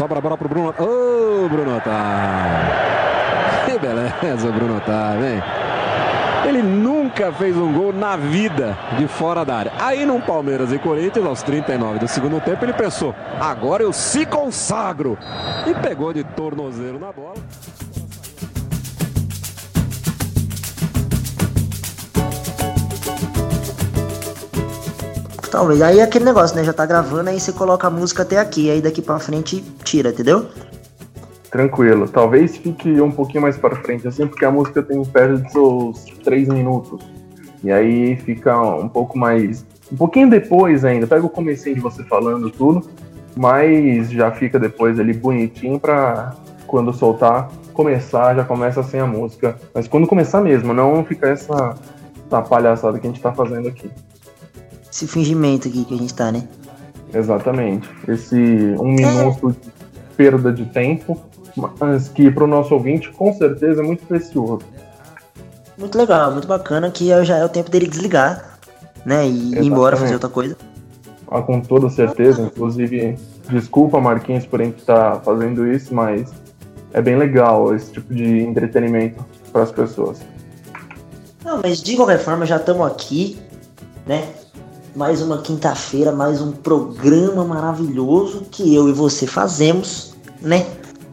Sobra a bola pro Bruno. Ô, oh, Bruno Otávio. Que beleza, Bruno Otávio, hein? Ele nunca fez um gol na vida de fora da área. Aí no Palmeiras e Corinthians, aos 39 do segundo tempo, ele pensou: agora eu se consagro. E pegou de tornozeiro na bola. Talvez. Aí é aquele negócio, né? Já tá gravando, aí você coloca a música até aqui, aí daqui pra frente tira, entendeu? Tranquilo. Talvez fique um pouquinho mais para frente, assim, porque a música tem perto dos seus três minutos. E aí fica um pouco mais. Um pouquinho depois ainda. Pega o comecinho de você falando tudo, mas já fica depois ali bonitinho pra quando soltar, começar, já começa sem a música. Mas quando começar mesmo, não fica essa, essa palhaçada que a gente tá fazendo aqui esse fingimento aqui que a gente tá, né? Exatamente. Esse um minuto de perda de tempo, mas que para o nosso ouvinte com certeza é muito precioso. Muito legal, muito bacana, que já é o tempo dele desligar, né? E ir embora fazer outra coisa. Ah, com toda certeza, inclusive, desculpa Marquinhos por a gente estar tá fazendo isso, mas é bem legal esse tipo de entretenimento para as pessoas. Não, mas de qualquer forma já estamos aqui, né? Mais uma quinta-feira, mais um programa maravilhoso que eu e você fazemos, né?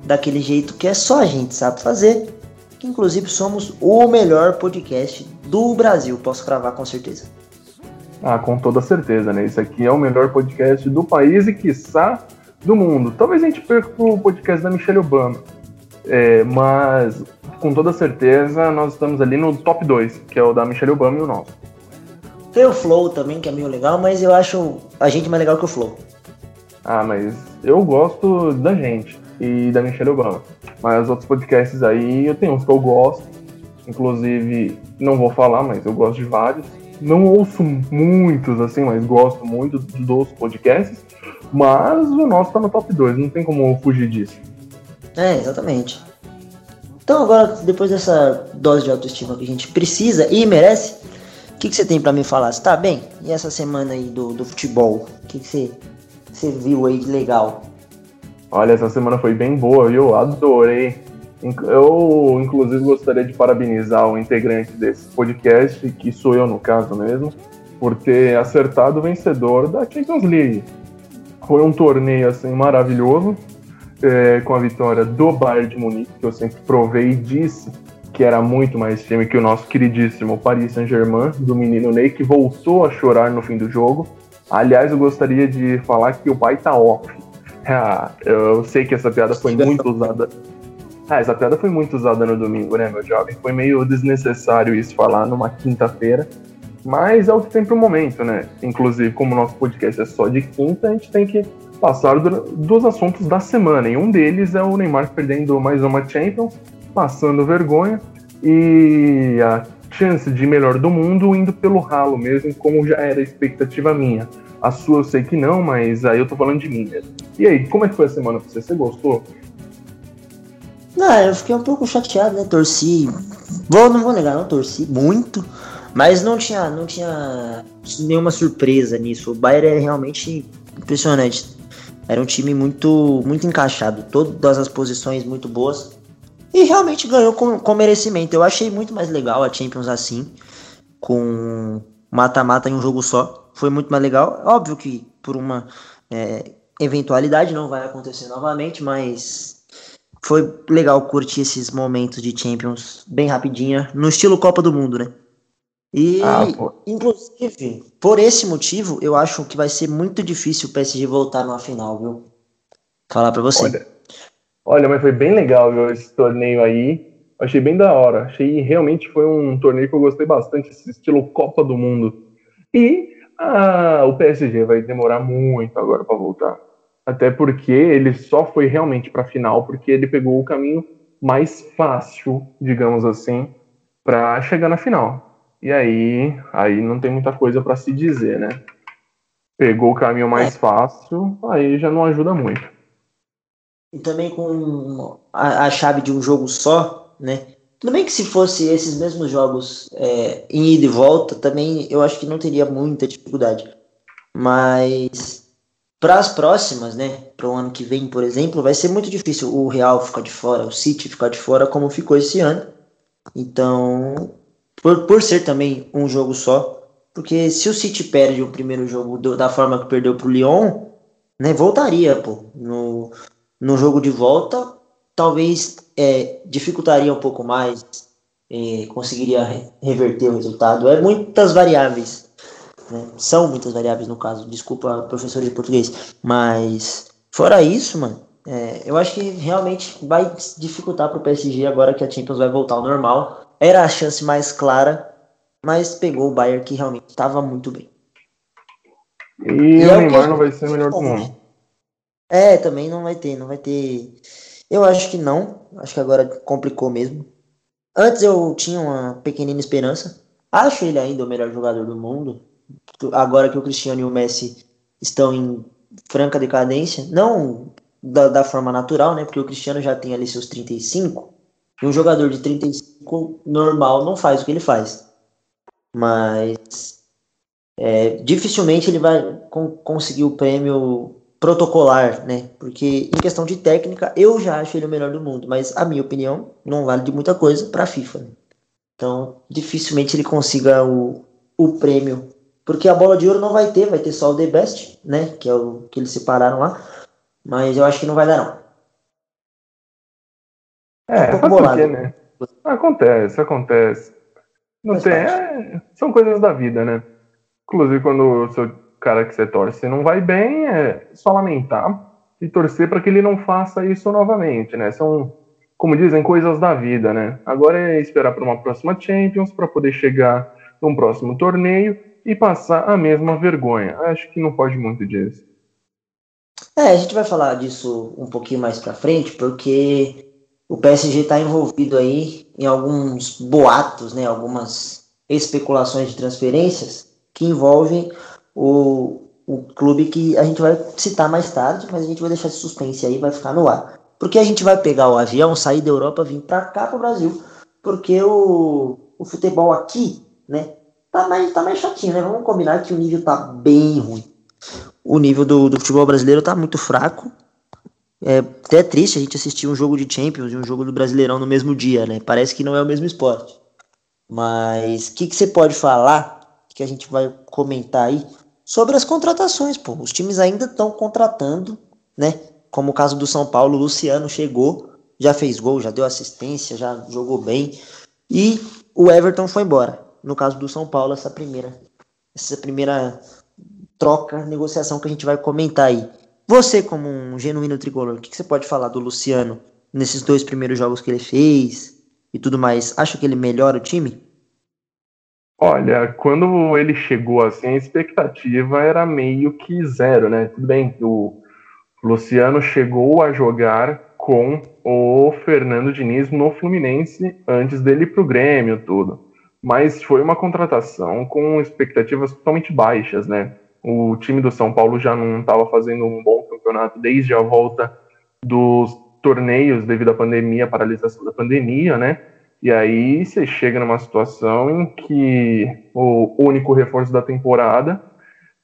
Daquele jeito que é só a gente sabe fazer. Que inclusive somos o melhor podcast do Brasil, posso cravar com certeza. Ah, com toda certeza, né? Isso aqui é o melhor podcast do país e, quiçá, do mundo. Talvez a gente perca o podcast da Michelle Obama. É, mas, com toda certeza, nós estamos ali no top 2, que é o da Michelle Obama e o nosso. Tem o Flow também, que é meio legal, mas eu acho a gente mais legal que o Flow. Ah, mas eu gosto da gente e da Michelle Obama. Mas os outros podcasts aí, eu tenho uns que eu gosto. Inclusive, não vou falar, mas eu gosto de vários. Não ouço muitos, assim, mas gosto muito dos podcasts. Mas o nosso tá no top 2, não tem como fugir disso. É, exatamente. Então agora, depois dessa dose de autoestima que a gente precisa e merece, o que, que você tem para me falar? Você tá bem? E essa semana aí do, do futebol? O que, que você, você viu aí de legal? Olha, essa semana foi bem boa, viu? Adorei. Eu, inclusive, gostaria de parabenizar o integrante desse podcast, que sou eu no caso mesmo, por ter acertado o vencedor da Champions League. Foi um torneio assim maravilhoso, é, com a vitória do Bayern de Munique, que eu sempre provei e disse que era muito mais time que o nosso queridíssimo Paris Saint-Germain, do menino Ney, que voltou a chorar no fim do jogo. Aliás, eu gostaria de falar que o pai tá off. Ah, eu sei que essa piada foi muito usada. Ah, essa piada foi muito usada no domingo, né, meu jovem? Foi meio desnecessário isso falar numa quinta-feira. Mas é o que tem pro momento, né? Inclusive, como o nosso podcast é só de quinta, a gente tem que passar dos assuntos da semana. E um deles é o Neymar perdendo mais uma Champions passando vergonha e a chance de melhor do mundo indo pelo ralo mesmo, como já era expectativa minha. A sua eu sei que não, mas aí eu tô falando de mim mesmo. E aí, como é que foi a semana pra você? Você gostou? Não, eu fiquei um pouco chateado, né? Torci. Vou, não vou negar, não torci muito. Mas não tinha, não tinha nenhuma surpresa nisso. O Bayern é realmente impressionante. Era um time muito, muito encaixado. Todas as posições muito boas. E realmente ganhou com, com merecimento. Eu achei muito mais legal a Champions assim, com mata-mata em um jogo só. Foi muito mais legal. Óbvio que por uma é, eventualidade não vai acontecer novamente, mas foi legal curtir esses momentos de Champions bem rapidinha, no estilo Copa do Mundo, né? E, ah, inclusive, por esse motivo, eu acho que vai ser muito difícil o PSG voltar numa final, viu? Falar pra você. Olha, Olha, mas foi bem legal viu, esse torneio aí. Achei bem da hora. Achei realmente foi um torneio que eu gostei bastante, esse estilo Copa do Mundo. E ah, o PSG vai demorar muito agora para voltar. Até porque ele só foi realmente para a final porque ele pegou o caminho mais fácil, digamos assim, para chegar na final. E aí, aí não tem muita coisa para se dizer, né? Pegou o caminho mais é. fácil, aí já não ajuda muito e também com a, a, chave de um jogo só, né? Tudo bem que se fosse esses mesmos jogos é, em ida e volta, também eu acho que não teria muita dificuldade. Mas para as próximas, né, para o ano que vem, por exemplo, vai ser muito difícil o Real ficar de fora, o City ficar de fora, como ficou esse ano. Então, por, por ser também um jogo só, porque se o City perde o primeiro jogo do, da forma que perdeu para o Lyon, né, voltaria, pô, no, no jogo de volta, talvez é, dificultaria um pouco mais, é, conseguiria reverter o resultado. É muitas variáveis né? São muitas variáveis no caso, desculpa, professor de português. Mas, fora isso, mano, é, eu acho que realmente vai dificultar para o PSG agora que a Champions vai voltar ao normal. Era a chance mais clara, mas pegou o Bayern que realmente estava muito bem. E, e o é Neymar não vai ser o melhor do mundo. É, também não vai ter, não vai ter. Eu acho que não. Acho que agora complicou mesmo. Antes eu tinha uma pequenina esperança. Acho ele ainda o melhor jogador do mundo agora que o Cristiano e o Messi estão em franca decadência, não da, da, forma natural, né? Porque o Cristiano já tem ali seus 35, e um jogador de 35 normal não faz o que ele faz. Mas é, dificilmente ele vai con conseguir o prêmio protocolar, né? Porque em questão de técnica, eu já acho ele o melhor do mundo, mas a minha opinião não vale de muita coisa para a FIFA. Né? Então, dificilmente ele consiga o, o prêmio porque a bola de ouro não vai ter, vai ter só o The Best, né? Que é o que eles separaram lá. Mas eu acho que não vai dar, não. É, um pouco né? Acontece, acontece. Não tem, é, são coisas da vida, né? Inclusive, quando o seu cara que você torce não vai bem, é só lamentar e torcer para que ele não faça isso novamente, né? São, como dizem, coisas da vida, né? Agora é esperar para uma próxima Champions para poder chegar num próximo torneio e passar a mesma vergonha. Acho que não pode muito disso. É, a gente vai falar disso um pouquinho mais para frente, porque o PSG está envolvido aí em alguns boatos, né, algumas especulações de transferências que envolvem o, o clube que a gente vai citar mais tarde, mas a gente vai deixar esse suspense aí, vai ficar no ar. Porque a gente vai pegar o avião, sair da Europa, vir para cá, para o Brasil, porque o, o futebol aqui, né, tá mais, tá mais chatinho, né? Vamos combinar que o nível tá bem ruim. O nível do, do futebol brasileiro tá muito fraco. É até triste a gente assistir um jogo de Champions e um jogo do Brasileirão no mesmo dia, né? Parece que não é o mesmo esporte. Mas o que, que você pode falar que a gente vai comentar aí sobre as contratações, pô? Os times ainda estão contratando, né? Como o caso do São Paulo, o Luciano chegou, já fez gol, já deu assistência, já jogou bem. E o Everton foi embora no caso do São Paulo, essa primeira, essa primeira troca, negociação que a gente vai comentar aí. Você, como um genuíno tricolor, o que, que você pode falar do Luciano nesses dois primeiros jogos que ele fez e tudo mais? Acha que ele melhora o time? Olha, quando ele chegou assim, a expectativa era meio que zero, né? Tudo bem o Luciano chegou a jogar com o Fernando Diniz no Fluminense antes dele ir pro Grêmio, tudo mas foi uma contratação com expectativas totalmente baixas, né? O time do São Paulo já não estava fazendo um bom campeonato desde a volta dos torneios devido à pandemia, paralisação da pandemia, né? E aí você chega numa situação em que o único reforço da temporada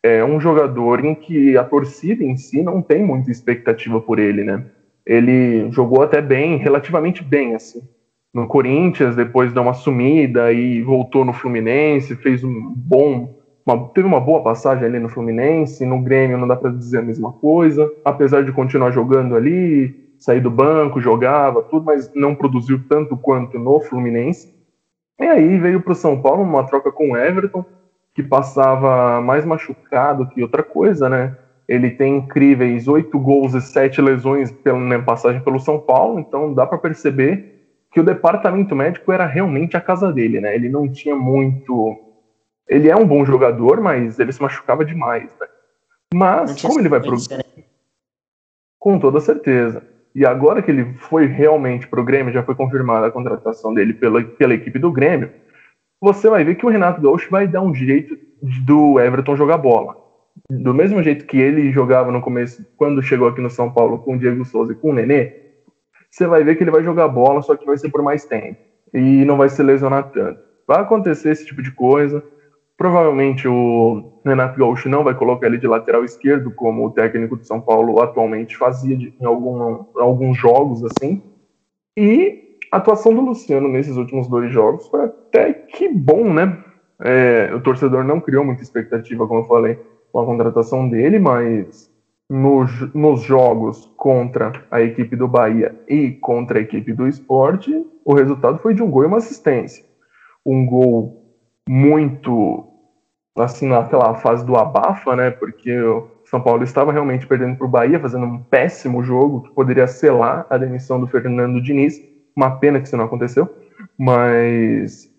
é um jogador em que a torcida em si não tem muita expectativa por ele, né? Ele jogou até bem, relativamente bem, assim no Corinthians, depois deu uma sumida e voltou no Fluminense, fez um bom. Uma, teve uma boa passagem ali no Fluminense, no Grêmio não dá para dizer a mesma coisa, apesar de continuar jogando ali, sair do banco, jogava, tudo, mas não produziu tanto quanto no Fluminense. E aí veio para o São Paulo uma troca com o Everton, que passava mais machucado que outra coisa, né? Ele tem incríveis oito gols e sete lesões pela né, passagem pelo São Paulo, então dá para perceber que o departamento médico era realmente a casa dele, né? Ele não tinha muito. Ele é um bom jogador, mas ele se machucava demais, né? Mas, como ele vai pro. Com toda certeza. E agora que ele foi realmente pro Grêmio, já foi confirmada a contratação dele pela, pela equipe do Grêmio, você vai ver que o Renato Gaúcho vai dar um jeito do Everton jogar bola. Do mesmo jeito que ele jogava no começo, quando chegou aqui no São Paulo com o Diego Souza e com o Nenê, você vai ver que ele vai jogar bola, só que vai ser por mais tempo. E não vai se lesionar tanto. Vai acontecer esse tipo de coisa. Provavelmente o Renato Gaúcho não vai colocar ele de lateral esquerdo, como o técnico de São Paulo atualmente fazia de, em algum, alguns jogos assim. E a atuação do Luciano nesses últimos dois jogos foi até que bom, né? É, o torcedor não criou muita expectativa, como eu falei, com a contratação dele, mas nos, nos jogos contra a equipe do Bahia e contra a equipe do esporte, o resultado foi de um gol e uma assistência. Um gol muito assim naquela fase do abafa, né? Porque o São Paulo estava realmente perdendo para o Bahia, fazendo um péssimo jogo que poderia selar a demissão do Fernando Diniz. Uma pena que isso não aconteceu, mas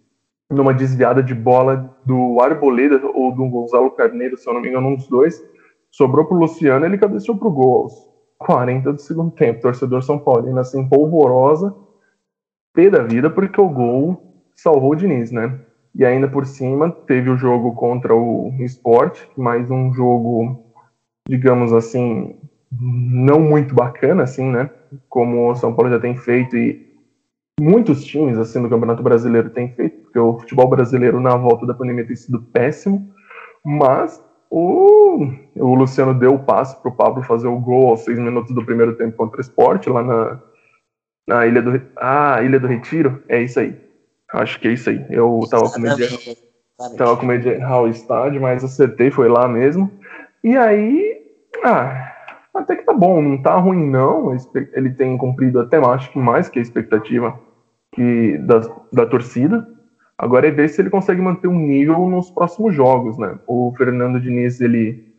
numa desviada de bola do Arboleda ou do Gonzalo Carneiro, se eu não me engano, um dos dois, sobrou pro Luciano, ele cabeceou pro gol aos 40 do segundo tempo. Torcedor São Paulino assim polvorosa, pé da vida porque o gol salvou o Diniz, né? E ainda por cima teve o jogo contra o Sport, mais um jogo, digamos assim, não muito bacana, assim, né? Como o São Paulo já tem feito e muitos times, assim, do Campeonato Brasileiro têm feito, porque o futebol brasileiro na volta da pandemia tem sido péssimo, mas o, o Luciano deu o passe para o Pablo fazer o gol aos seis minutos do primeiro tempo contra o Sport, lá na, na Ilha do, ah, Ilha do Retiro, é isso aí. Acho que é isso aí. Eu tava com medo de, tava com medo de errar o estádio, mas acertei, foi lá mesmo. E aí, ah, até que tá bom, não tá ruim não. Ele tem cumprido até acho que mais que a expectativa que da, da torcida. Agora é ver se ele consegue manter um nível nos próximos jogos, né? O Fernando Diniz, ele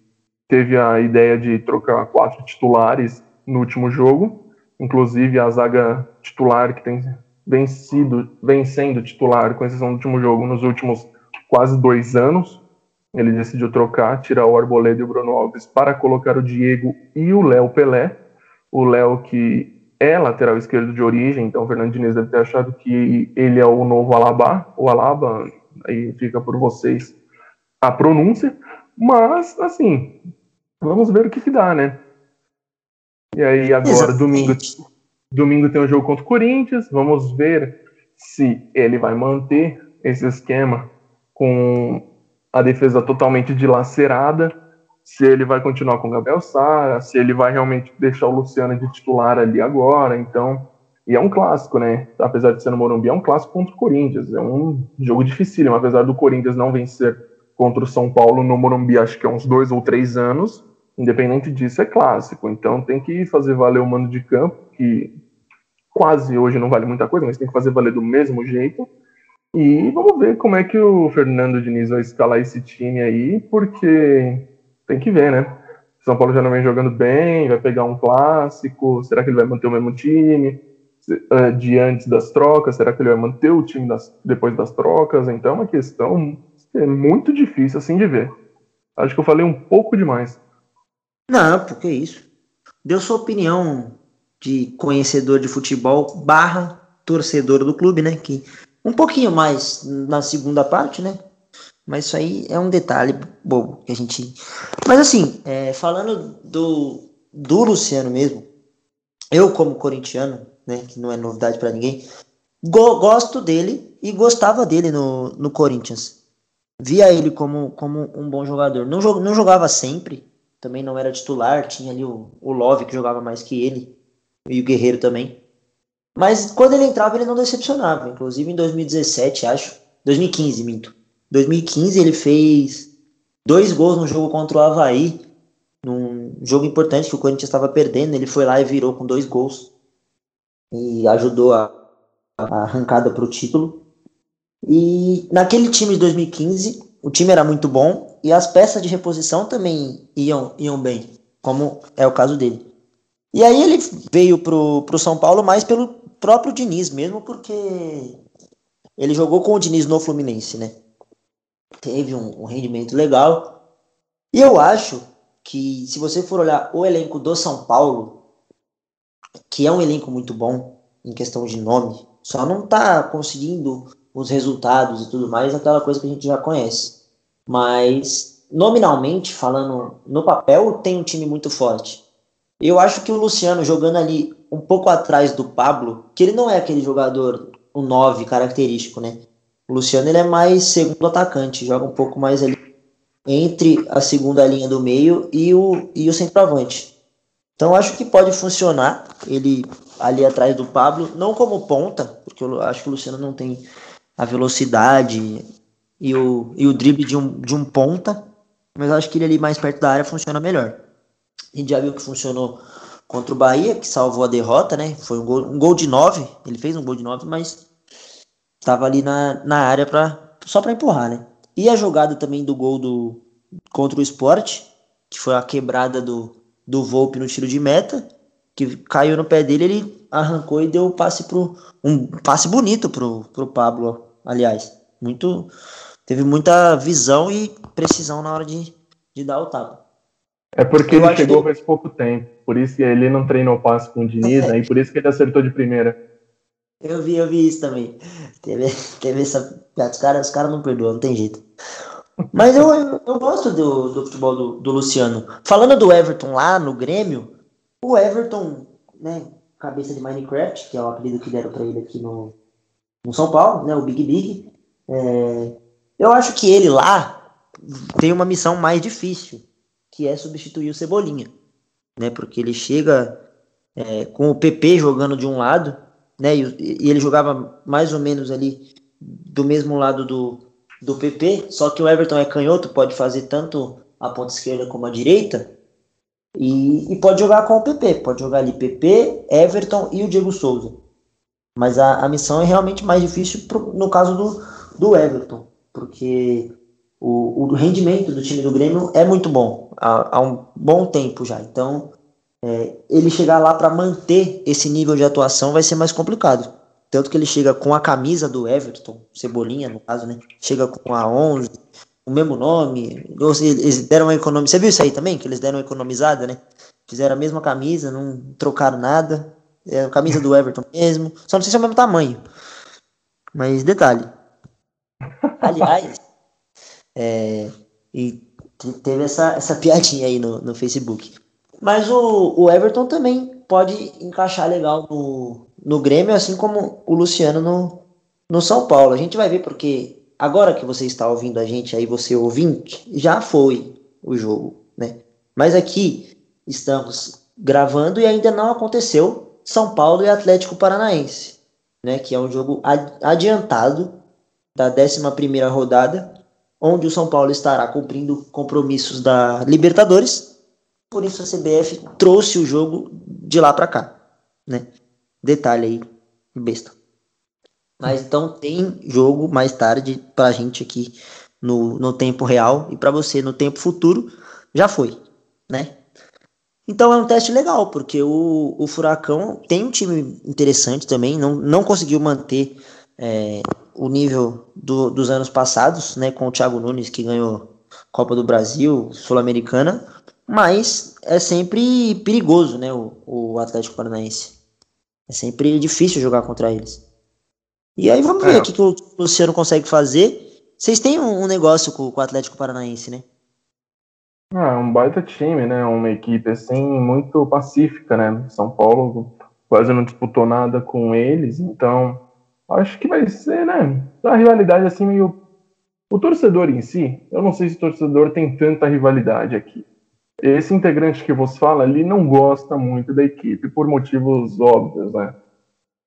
teve a ideia de trocar quatro titulares no último jogo, inclusive a zaga titular que tem vencido, vencendo titular, com exceção do último jogo, nos últimos quase dois anos. Ele decidiu trocar, tirar o Arboleda e o Bruno Alves para colocar o Diego e o Léo Pelé. O Léo que é lateral esquerdo de origem, então o Fernando Diniz deve ter achado que ele é o novo Alaba, o Alaba, aí fica por vocês a pronúncia, mas assim, vamos ver o que, que dá, né? E aí agora, Exatamente. domingo, Domingo tem um jogo contra o Corinthians. Vamos ver se ele vai manter esse esquema com a defesa totalmente dilacerada, se ele vai continuar com o Gabriel Sara, se ele vai realmente deixar o Luciano de titular ali agora. Então, e é um clássico, né? Apesar de ser no Morumbi, é um clássico contra o Corinthians. É um jogo difícil, apesar do Corinthians não vencer contra o São Paulo no Morumbi, acho que é uns dois ou três anos. Independente disso, é clássico. Então tem que fazer valer o mando de campo, que quase hoje não vale muita coisa, mas tem que fazer valer do mesmo jeito. E vamos ver como é que o Fernando Diniz vai escalar esse time aí, porque tem que ver, né? São Paulo já não vem jogando bem, vai pegar um clássico, será que ele vai manter o mesmo time? Uh, de antes das trocas, será que ele vai manter o time das, depois das trocas? Então é uma questão é muito difícil assim de ver. Acho que eu falei um pouco demais. Não, porque isso. Deu sua opinião de conhecedor de futebol barra torcedor do clube, né? Que um pouquinho mais na segunda parte, né? Mas isso aí é um detalhe bobo que a gente. Mas assim, é, falando do, do Luciano mesmo, eu como corintiano, né? Que não é novidade para ninguém, go gosto dele e gostava dele no, no Corinthians. Via ele como, como um bom jogador. Não, não jogava sempre, também não era titular, tinha ali o, o Love que jogava mais que ele e o Guerreiro também. Mas quando ele entrava, ele não decepcionava. Inclusive em 2017, acho. 2015, minto. 2015 ele fez dois gols no jogo contra o Havaí. Num jogo importante que o Corinthians estava perdendo. Ele foi lá e virou com dois gols. E ajudou a, a arrancada para o título. E naquele time de 2015, o time era muito bom. E as peças de reposição também iam, iam bem. Como é o caso dele. E aí ele veio pro, pro São Paulo mais pelo próprio Diniz mesmo, porque ele jogou com o Diniz no Fluminense, né? Teve um, um rendimento legal. E eu acho que se você for olhar o elenco do São Paulo, que é um elenco muito bom em questão de nome, só não tá conseguindo os resultados e tudo mais, aquela coisa que a gente já conhece. Mas nominalmente, falando no papel, tem um time muito forte. Eu acho que o Luciano jogando ali um pouco atrás do Pablo, que ele não é aquele jogador, o um 9 característico, né? O Luciano ele é mais segundo atacante, joga um pouco mais ali entre a segunda linha do meio e o, e o centroavante. Então acho que pode funcionar ele ali atrás do Pablo, não como ponta, porque eu acho que o Luciano não tem a velocidade e o, e o drible de um, de um ponta, mas acho que ele ali mais perto da área funciona melhor. A gente já viu que funcionou contra o Bahia, que salvou a derrota, né? Foi um gol, um gol de 9, ele fez um gol de 9, mas estava ali na, na área pra, só para empurrar, né? E a jogada também do gol do, contra o Sport, que foi a quebrada do, do Volpe no tiro de meta, que caiu no pé dele, ele arrancou e deu um passe pro um passe bonito pro, pro Pablo, aliás, muito teve muita visão e precisão na hora de, de dar o tapa. É porque eu ele chegou que... faz pouco tempo, por isso que ele não treinou passe com o Diniz, é. e por isso que ele acertou de primeira. Eu vi, eu vi isso também. Teve, teve essa. Os caras os cara não perdoam, não tem jeito. Mas eu, eu, eu gosto do, do futebol do, do, Luciano. Falando do Everton lá no Grêmio, o Everton, né, cabeça de Minecraft, que é o apelido que deram para ele aqui no, no São Paulo, né, o Big Big. É, eu acho que ele lá tem uma missão mais difícil, que é substituir o Cebolinha, né, porque ele chega é, com o PP jogando de um lado, né, e, e ele jogava mais ou menos ali do mesmo lado do, do PP, só que o Everton é canhoto, pode fazer tanto a ponta esquerda como a direita, e, e pode jogar com o PP, pode jogar ali PP, Everton e o Diego Souza. Mas a, a missão é realmente mais difícil pro, no caso do, do Everton, porque o, o rendimento do time do Grêmio é muito bom, há, há um bom tempo já. Então, é, ele chegar lá para manter esse nível de atuação vai ser mais complicado. Tanto que ele chega com a camisa do Everton, Cebolinha no caso, né? Chega com a 11, o mesmo nome. Eles deram uma economia. Você viu isso aí também? Que eles deram uma economizada, né? Fizeram a mesma camisa, não trocaram nada. É a camisa do Everton mesmo. Só não sei se é o mesmo tamanho. Mas detalhe. Aliás, é, e teve essa, essa piadinha aí no, no Facebook. Mas o, o Everton também pode encaixar legal no, no Grêmio, assim como o Luciano no, no São Paulo. A gente vai ver porque agora que você está ouvindo a gente aí, você ouvinte, já foi o jogo, né? Mas aqui estamos gravando e ainda não aconteceu São Paulo e Atlético Paranaense, né? Que é um jogo adiantado da 11 primeira rodada, onde o São Paulo estará cumprindo compromissos da Libertadores. Por isso a CBF trouxe o jogo de lá para cá, né? Detalhe aí, besta. Mas então tem jogo mais tarde pra gente aqui no, no tempo real e para você no tempo futuro já foi, né? Então é um teste legal, porque o, o Furacão tem um time interessante também, não, não conseguiu manter é, o nível do, dos anos passados, né? Com o Thiago Nunes que ganhou Copa do Brasil, Sul-Americana, mas é sempre perigoso, né? O, o Atlético Paranaense. É sempre difícil jogar contra eles. E aí vamos ver é. o que, o Luciano consegue fazer. Vocês têm um, um negócio com, com, o Atlético Paranaense, né? Ah, é um baita time, né? Uma equipe assim muito pacífica, né? São Paulo quase não disputou nada com eles, então acho que vai ser, né? A rivalidade assim meio o torcedor em si, eu não sei se o torcedor tem tanta rivalidade aqui. Esse integrante que vos fala ali não gosta muito da equipe por motivos óbvios, né?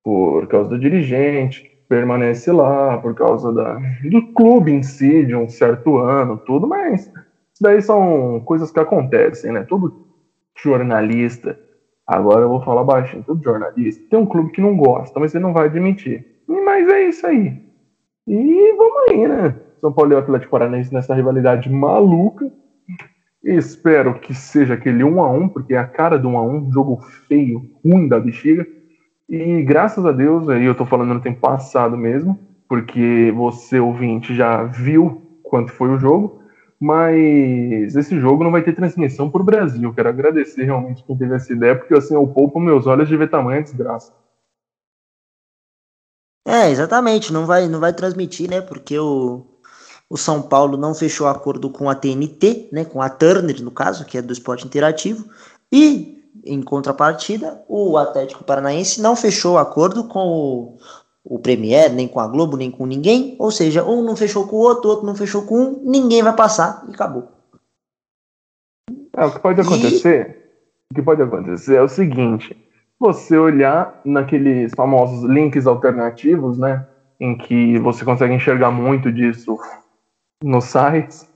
Por causa do dirigente, que permanece lá, por causa da, do clube em si, de um certo ano, tudo, mas isso daí são coisas que acontecem, né? Todo jornalista, agora eu vou falar baixinho, todo jornalista tem um clube que não gosta, mas ele não vai admitir. Mas é isso aí. E vamos aí, né? São Paulo e o Atlético Paranaense nessa rivalidade maluca espero que seja aquele 1 a 1 porque é a cara do 1 a 1 jogo feio, ruim da bexiga. E graças a Deus, aí eu tô falando no tempo passado mesmo, porque você ouvinte já viu quanto foi o jogo, mas esse jogo não vai ter transmissão por Brasil. Quero agradecer realmente quem teve essa ideia, porque assim eu poupo meus olhos de ver tamanha desgraça. É, exatamente, não vai, não vai transmitir, né? Porque o, o São Paulo não fechou acordo com a TNT, né, com a Turner, no caso, que é do esporte interativo, e, em contrapartida, o Atlético Paranaense não fechou acordo com o, o Premier, nem com a Globo, nem com ninguém. Ou seja, um não fechou com o outro, outro não fechou com um, ninguém vai passar e acabou. É, o que pode acontecer, e... o que pode acontecer é o seguinte, você olhar naqueles famosos links alternativos, né, em que você consegue enxergar muito disso nos sites,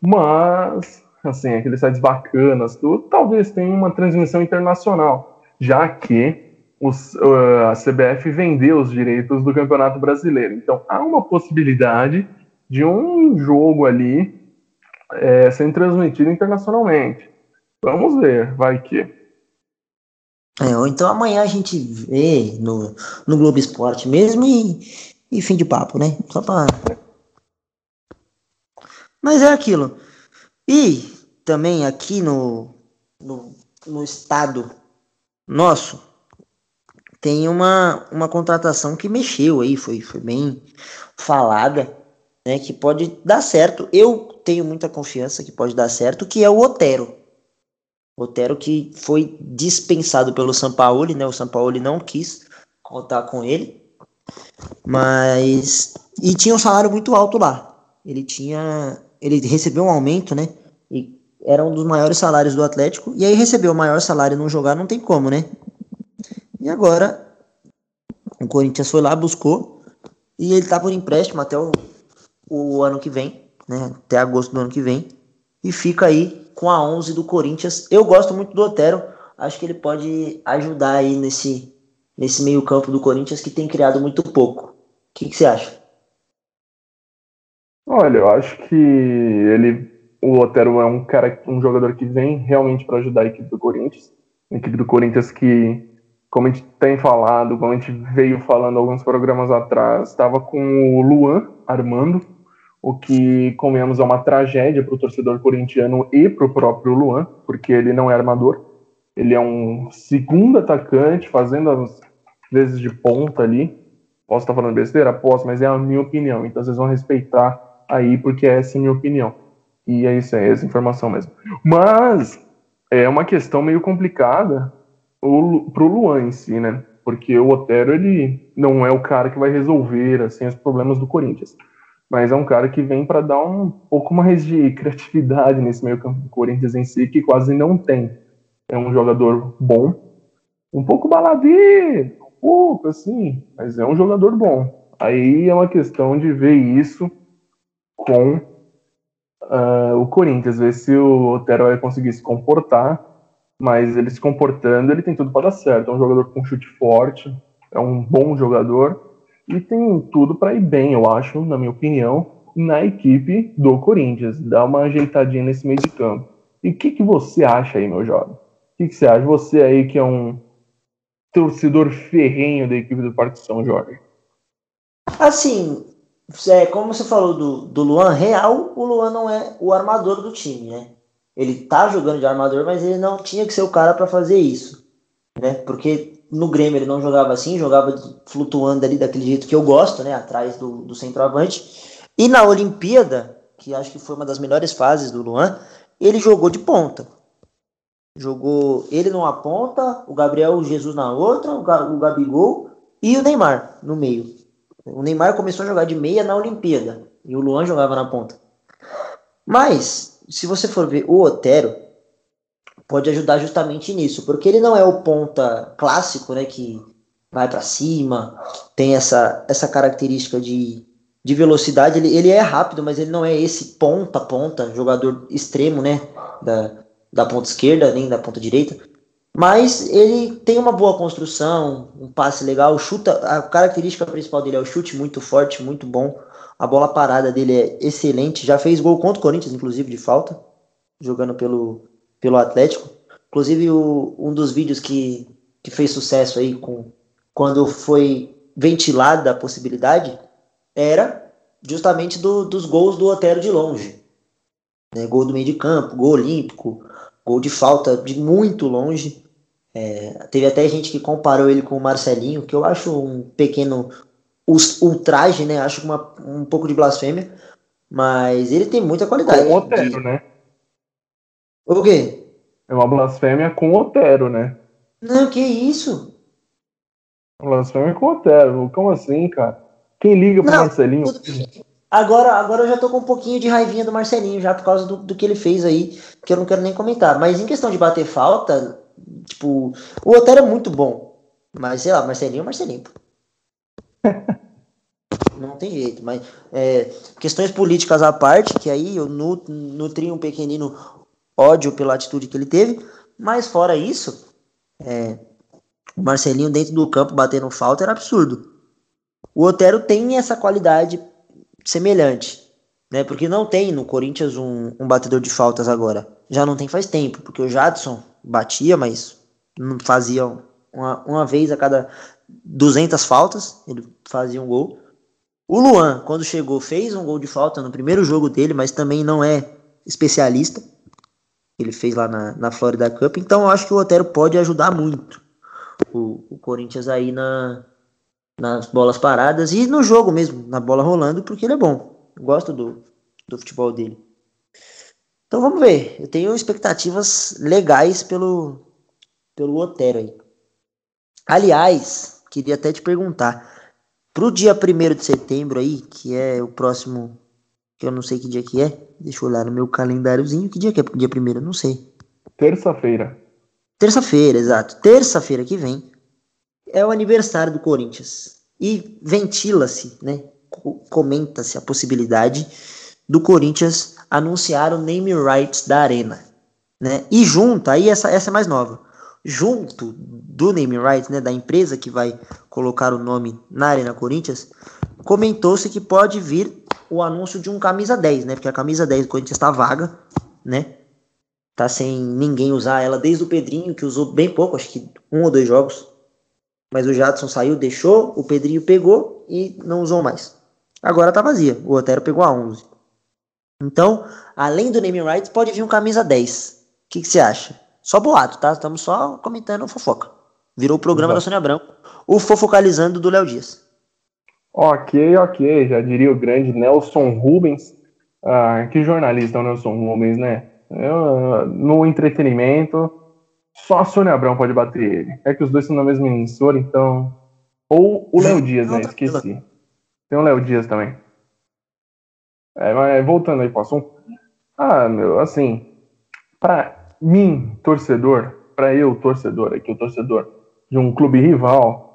mas, assim, aqueles sites bacanas, tudo, talvez tenha uma transmissão internacional, já que os, uh, a CBF vendeu os direitos do Campeonato Brasileiro. Então, há uma possibilidade de um jogo ali é, sendo transmitido internacionalmente. Vamos ver, vai que. É, ou então amanhã a gente vê no, no Globo Esporte mesmo e, e fim de papo, né? Só pra. Mas é aquilo. E também aqui no, no, no estado nosso tem uma, uma contratação que mexeu aí, foi, foi bem falada, né? Que pode dar certo. Eu tenho muita confiança que pode dar certo, que é o Otero. Otero que foi dispensado pelo Sampaoli, né? O Sampaoli não quis contar com ele. Mas e tinha um salário muito alto lá. Ele tinha, ele recebeu um aumento, né? E era um dos maiores salários do Atlético. E aí recebeu o maior salário e não jogar, não tem como, né? E agora o Corinthians foi lá, buscou e ele tá por empréstimo até o, o ano que vem, né? Até agosto do ano que vem. E fica aí com a 11 do Corinthians. Eu gosto muito do Otero. Acho que ele pode ajudar aí nesse, nesse meio campo do Corinthians que tem criado muito pouco. O que, que você acha? Olha, eu acho que ele, o Otero é um cara, um jogador que vem realmente para ajudar a equipe do Corinthians. A equipe do Corinthians que, como a gente tem falado, como a gente veio falando alguns programas atrás, estava com o Luan Armando, o que, convenhamos, é uma tragédia para o torcedor corintiano e para o próprio Luan, porque ele não é armador. Ele é um segundo atacante, fazendo as vezes de ponta ali. Posso estar falando besteira? Posso, mas é a minha opinião. Então vocês vão respeitar aí, porque essa é a minha opinião. E é isso, é essa informação mesmo. Mas é uma questão meio complicada para o Luan em si, né? Porque o Otero, ele não é o cara que vai resolver assim, os problemas do Corinthians mas é um cara que vem para dar um pouco mais de criatividade nesse meio campo do Corinthians em si, que quase não tem. É um jogador bom, um pouco baladeiro, um pouco assim, mas é um jogador bom. Aí é uma questão de ver isso com uh, o Corinthians, ver se o Otero vai conseguir se comportar, mas ele se comportando, ele tem tudo para dar certo. É um jogador com chute forte, é um bom jogador e tem tudo para ir bem, eu acho, na minha opinião, na equipe do Corinthians. Dá uma ajeitadinha nesse meio de campo. E o que, que você acha aí, meu jovem? O que, que você acha? Você aí que é um torcedor ferrenho da equipe do Parque São Jorge. Assim, é, como você falou do, do Luan, real, o Luan não é o armador do time, né? Ele tá jogando de armador, mas ele não tinha que ser o cara para fazer isso, né? Porque no Grêmio ele não jogava assim, jogava flutuando ali daquele jeito que eu gosto, né? Atrás do, do centroavante. E na Olimpíada, que acho que foi uma das melhores fases do Luan, ele jogou de ponta. Jogou ele numa ponta, o Gabriel Jesus na outra, o Gabigol e o Neymar no meio. O Neymar começou a jogar de meia na Olimpíada e o Luan jogava na ponta. Mas, se você for ver o Otero, pode ajudar justamente nisso, porque ele não é o ponta clássico, né, que vai para cima, tem essa, essa característica de, de velocidade, ele, ele é rápido, mas ele não é esse ponta ponta, jogador extremo, né, da, da ponta esquerda, nem da ponta direita, mas ele tem uma boa construção, um passe legal, chuta, a característica principal dele é o chute muito forte, muito bom, a bola parada dele é excelente, já fez gol contra o Corinthians, inclusive, de falta, jogando pelo, pelo Atlético. Inclusive, o, um dos vídeos que, que fez sucesso aí com quando foi ventilada a possibilidade era justamente do, dos gols do Otero de longe. Né? Gol do meio de campo, gol olímpico, gol de falta de muito longe. É, teve até gente que comparou ele com o Marcelinho, que eu acho um pequeno ultraje, né? Acho uma, um pouco de blasfêmia, mas ele tem muita qualidade. Com o Otero, de... né? O quê? É uma blasfêmia com Otero, né? Não, que isso? Blasfêmia com o Otero. Como assim, cara? Quem liga pro Não, Marcelinho? Agora, agora eu já tô com um pouquinho de raivinha do Marcelinho, já por causa do, do que ele fez aí, que eu não quero nem comentar. Mas em questão de bater falta, tipo, o Otero é muito bom. Mas, sei lá, Marcelinho é Marcelinho. Não tem jeito, mas é, questões políticas à parte, que aí eu nu- nutri um pequenino ódio pela atitude que ele teve, mas fora isso, é, o Marcelinho dentro do campo batendo falta era absurdo. O Otero tem essa qualidade semelhante, né? Porque não tem no Corinthians um, um batedor de faltas agora. Já não tem faz tempo, porque o Jadson batia, mas não fazia uma, uma vez a cada 200 faltas, ele fazia um gol. O Luan, quando chegou, fez um gol de falta no primeiro jogo dele, mas também não é especialista. Ele fez lá na, na Florida Cup. Então eu acho que o Otero pode ajudar muito o, o Corinthians aí na, nas bolas paradas e no jogo mesmo, na bola rolando, porque ele é bom. Eu gosto do, do futebol dele. Então vamos ver. Eu tenho expectativas legais pelo, pelo Otero aí. Aliás, queria até te perguntar. Pro dia 1 de setembro aí, que é o próximo. Que eu não sei que dia que é. Deixa eu olhar no meu calendáriozinho. Que dia que é dia 1 Eu não sei. Terça-feira. Terça-feira, exato. Terça-feira que vem é o aniversário do Corinthians. E ventila-se, né? co- Comenta-se a possibilidade do Corinthians anunciar o name rights da arena, né? E junto, aí essa, essa é mais nova. Junto do name rights, né, da empresa que vai colocar o nome na Arena Corinthians, comentou-se que pode vir o anúncio de um camisa 10, né? Porque a camisa 10 do Corinthians está vaga, né? Tá sem ninguém usar ela desde o Pedrinho, que usou bem pouco, acho que um ou dois jogos. Mas o Jadson saiu, deixou, o Pedrinho pegou e não usou mais. Agora tá vazia. O Otero pegou a 11. Então, além do naming rights, pode vir um camisa 10. O que, que você acha? Só boato, tá? Estamos só comentando fofoca. Virou o programa Exato. da Sônia Abrão. O fofocalizando do Léo Dias. Ok, ok, já diria o grande Nelson Rubens. Ah, que jornalista o Nelson Rubens, né? Eu, no entretenimento, só a Sônia Abrão pode bater ele. É que os dois são na mesma emissora, então. Ou o Léo Dias, né? Esqueci. Tem o Léo Dias também. É, mas voltando aí pro assunto. Ah, meu, assim, pra mim, torcedor, pra eu, torcedor, aqui, o torcedor de um clube rival,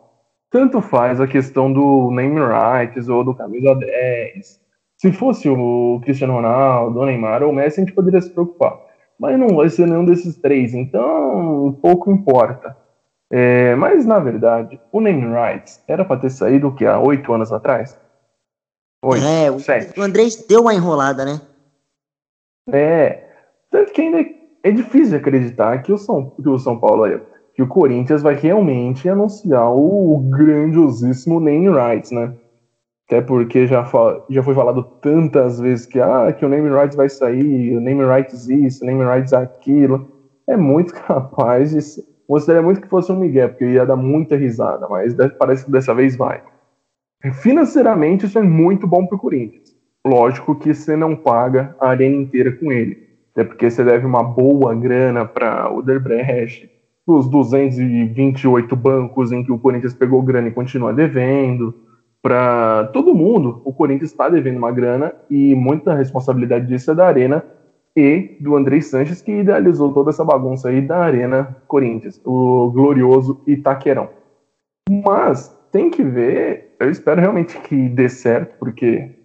tanto faz a questão do name rights ou do camisa 10. Se fosse o Cristiano Ronaldo, o Neymar ou o Messi, a gente poderia se preocupar. Mas não vai ser nenhum desses três, então pouco importa. É, mas, na verdade, o name rights era para ter saído o que, há oito anos atrás? Oito, é, o, sete. o Andrés deu uma enrolada, né? É, tanto que ainda é difícil de acreditar que o São, que o São Paulo, aí, que o Corinthians vai realmente anunciar o grandiosíssimo name rights, né? Até porque já, já foi falado tantas vezes que, ah, que o name rights vai sair, o name rights isso, o name rights aquilo. É muito capaz de ser. Gostaria muito que fosse um Miguel, porque ia dar muita risada, mas parece que dessa vez vai. Financeiramente, isso é muito bom pro Corinthians. Lógico que você não paga a arena inteira com ele. Até porque você deve uma boa grana para o Derbrecht, os 228 bancos em que o Corinthians pegou grana e continua devendo. Para todo mundo, o Corinthians está devendo uma grana e muita responsabilidade disso é da Arena e do Andrei Sanches, que idealizou toda essa bagunça aí da Arena Corinthians, o glorioso Itaquerão. Mas tem que ver, eu espero realmente que dê certo, porque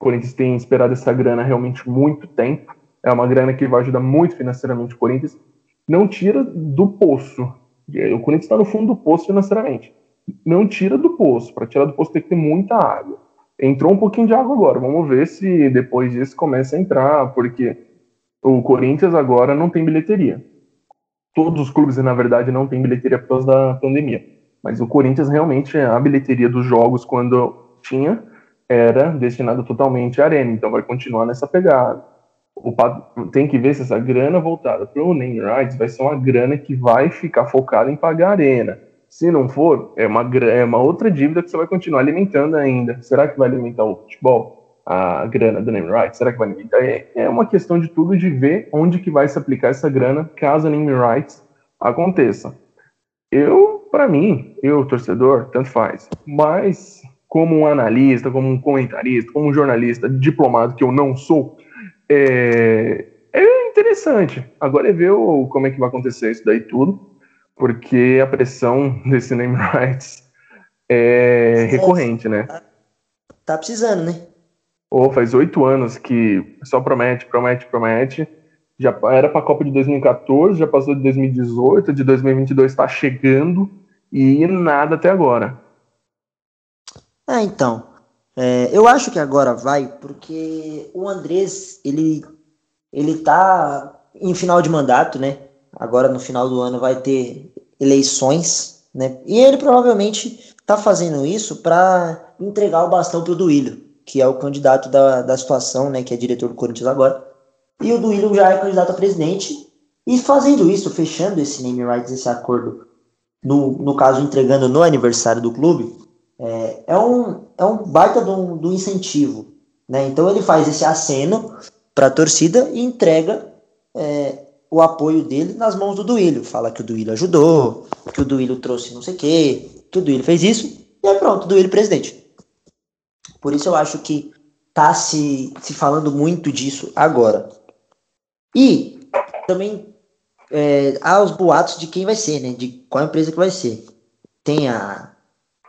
o Corinthians tem esperado essa grana realmente muito tempo. É uma grana que vai ajudar muito financeiramente o Corinthians. Não tira do poço. O Corinthians está no fundo do poço financeiramente. Não tira do poço. Para tirar do poço tem que ter muita água. Entrou um pouquinho de água agora. Vamos ver se depois disso começa a entrar, porque o Corinthians agora não tem bilheteria. Todos os clubes, na verdade, não têm bilheteria por causa da pandemia. Mas o Corinthians realmente, a bilheteria dos jogos, quando tinha, era destinada totalmente à arena. Então vai continuar nessa pegada. O tem que ver se essa grana voltada para o name rights vai ser uma grana que vai ficar focada em pagar a arena. Se não for, é uma, é uma outra dívida que você vai continuar alimentando ainda. Será que vai alimentar o futebol? A grana do name rights? Será que vai alimentar? É, é uma questão de tudo de ver onde que vai se aplicar essa grana caso a name rights aconteça. Eu para mim, eu, torcedor, tanto faz. Mas, como um analista, como um comentarista, como um jornalista diplomado que eu não sou, é, é interessante. Agora é ver o, como é que vai acontecer isso daí tudo, porque a pressão desse name rights é recorrente, né? Tá precisando, né? Ou oh, faz oito anos que só promete, promete, promete. Já era para a Copa de 2014, já passou de 2018, de 2022 está chegando e nada até agora. É, então. É, eu acho que agora vai, porque o Andrés, ele, ele tá em final de mandato, né? Agora no final do ano vai ter eleições, né? E ele provavelmente tá fazendo isso para entregar o bastão pro Duílio, que é o candidato da, da situação, né? Que é diretor do Corinthians agora. E o Duílio já é candidato a presidente. E fazendo isso, fechando esse name rights, esse acordo, no, no caso entregando no aniversário do clube, é, é, um, é um baita do, do incentivo. Né? Então ele faz esse aceno para a torcida e entrega é, o apoio dele nas mãos do Duílio. Fala que o Duílio ajudou, que o Duílio trouxe não sei o quê, que o Duílio fez isso, e aí pronto, Duílio presidente. Por isso eu acho que tá se, se falando muito disso agora. E também é, há os boatos de quem vai ser, né? De qual empresa que vai ser. Tem a,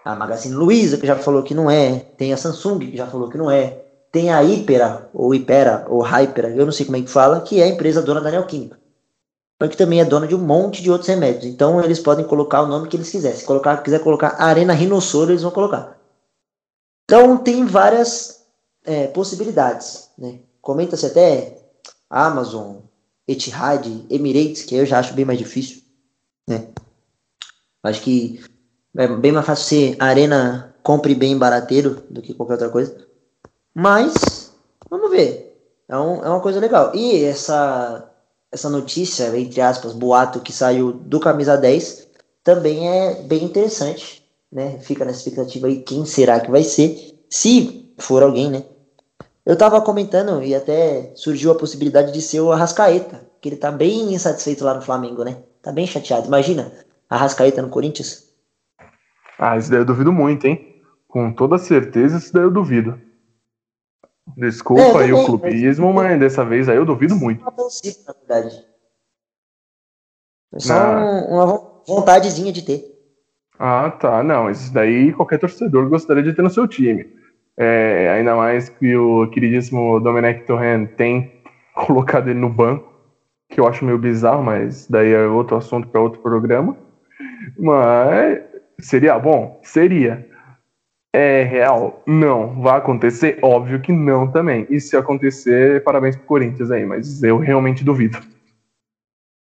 a Magazine Luiza, que já falou que não é. Tem a Samsung, que já falou que não é. Tem a Hypera, ou Hypera, ou Hypera, eu não sei como é que fala, que é a empresa dona da Neoquímica. Mas que também é dona de um monte de outros remédios. Então eles podem colocar o nome que eles quiserem. Se colocar, quiser colocar Arena Rinossoro, eles vão colocar. Então tem várias é, possibilidades. Né? Comenta-se até Amazon, Etihad, Emirates, que eu já acho bem mais difícil, né? Acho que é bem mais fácil ser arena compre bem barateiro do que qualquer outra coisa. Mas, vamos ver. É, um, é uma coisa legal. E essa, essa notícia, entre aspas, boato que saiu do Camisa 10, também é bem interessante. Né? Fica nessa expectativa aí quem será que vai ser. Se for alguém, né? Eu tava comentando e até surgiu a possibilidade de ser o Arrascaeta, que ele tá bem insatisfeito lá no Flamengo, né? Tá bem chateado. Imagina, Arrascaeta no Corinthians. Ah, isso daí eu duvido muito, hein? Com toda certeza, isso daí eu duvido. Desculpa é, aí o clubismo, mas... mas dessa vez aí eu duvido muito. Não na verdade. É só ah. uma vontadezinha de ter. Ah, tá. Não, isso daí qualquer torcedor gostaria de ter no seu time. É, ainda mais que o queridíssimo Domenech Torren tem colocado ele no banco, que eu acho meio bizarro, mas daí é outro assunto para outro programa. Mas seria bom? Seria. É real? Não. Vai acontecer? Óbvio que não também. E se acontecer, parabéns pro Corinthians aí, mas eu realmente duvido.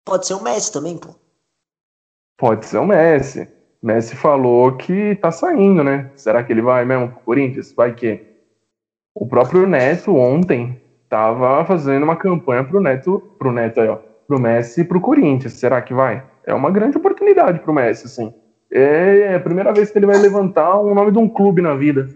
Pode ser o Messi também, pô. Pode ser o Messi. Messi falou que tá saindo, né? Será que ele vai mesmo pro Corinthians? Vai que. O próprio Neto ontem tava fazendo uma campanha pro Neto, pro Neto aí, ó, pro Messi e pro Corinthians. Será que vai? É uma grande oportunidade pro Messi, assim. É a primeira vez que ele vai levantar o nome de um clube na vida.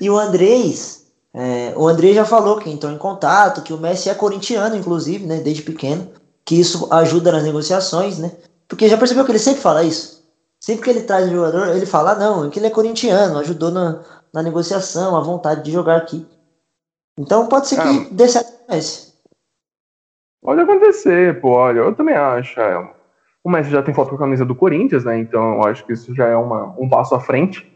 E o Andrés, é, o Andrés já falou que entrou em contato, que o Messi é corintiano, inclusive, né, desde pequeno, que isso ajuda nas negociações, né? Porque já percebeu que ele sempre fala isso? Sempre que ele traz um jogador, ele fala, não, que ele é corintiano, ajudou na, na negociação, a vontade de jogar aqui. Então pode ser que ah, dê certo com esse. Pode acontecer, pô, olha, eu também acho. É, o Messi já tem foto com a camisa do Corinthians, né? Então eu acho que isso já é uma, um passo à frente.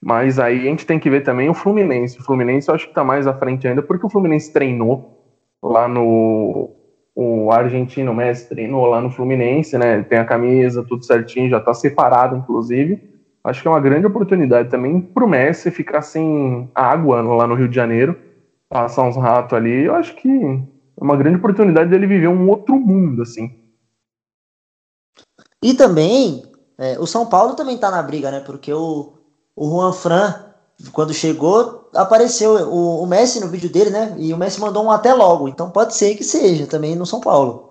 Mas aí a gente tem que ver também o Fluminense. O Fluminense eu acho que tá mais à frente ainda, porque o Fluminense treinou lá no, o argentino Messi treinou lá no Fluminense, né? Tem a camisa, tudo certinho, já tá separado, inclusive. Acho que é uma grande oportunidade também pro Messi ficar sem água lá no Rio de Janeiro, passar uns ratos ali. Eu acho que é uma grande oportunidade dele viver um outro mundo, assim. E também, é, o São Paulo também tá na briga, né? Porque o, o Juan Fran quando chegou, apareceu o, o, Messi no vídeo dele, né? E o Messi mandou um até logo. Então pode ser que seja também no São Paulo.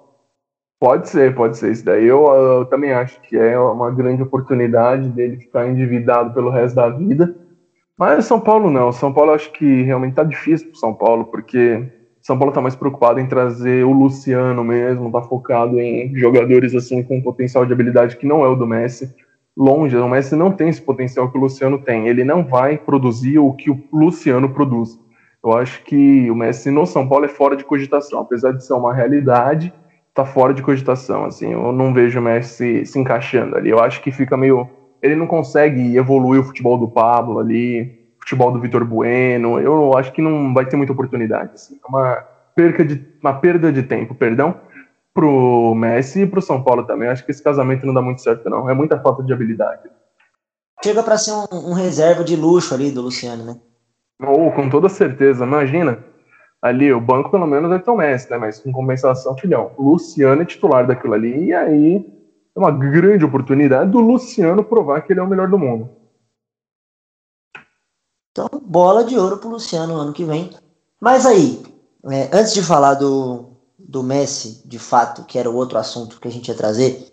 Pode ser, pode ser. Isso daí eu, eu também acho que é uma grande oportunidade dele ficar endividado pelo resto da vida. Mas São Paulo não. São Paulo acho que realmente tá difícil pro São Paulo, porque São Paulo está mais preocupado em trazer o Luciano mesmo, está focado em jogadores assim com potencial de habilidade que não é o do Messi. Longe, o Messi não tem esse potencial que o Luciano tem. Ele não vai produzir o que o Luciano produz. Eu acho que o Messi no São Paulo é fora de cogitação, apesar de ser uma realidade, tá fora de cogitação. Assim, eu não vejo o Messi se encaixando ali. Eu acho que fica meio, ele não consegue evoluir o futebol do Pablo ali, futebol do Vitor Bueno. Eu acho que não vai ter muita oportunidade. Assim. É uma perca de uma perda de tempo, perdão, pro Messi e pro São Paulo também. Eu acho que esse casamento não dá muito certo não. É muita falta de habilidade. Chega para ser um, um reserva de luxo ali do Luciano, né? Ou, com toda certeza, imagina. Ali, o banco pelo menos vai ter o Messi, né? Mas com compensação, filhão. O Luciano é titular daquilo ali. E aí é uma grande oportunidade do Luciano provar que ele é o melhor do mundo. Então, bola de ouro pro Luciano ano que vem. Mas aí, é, antes de falar do, do Messi, de fato, que era o outro assunto que a gente ia trazer,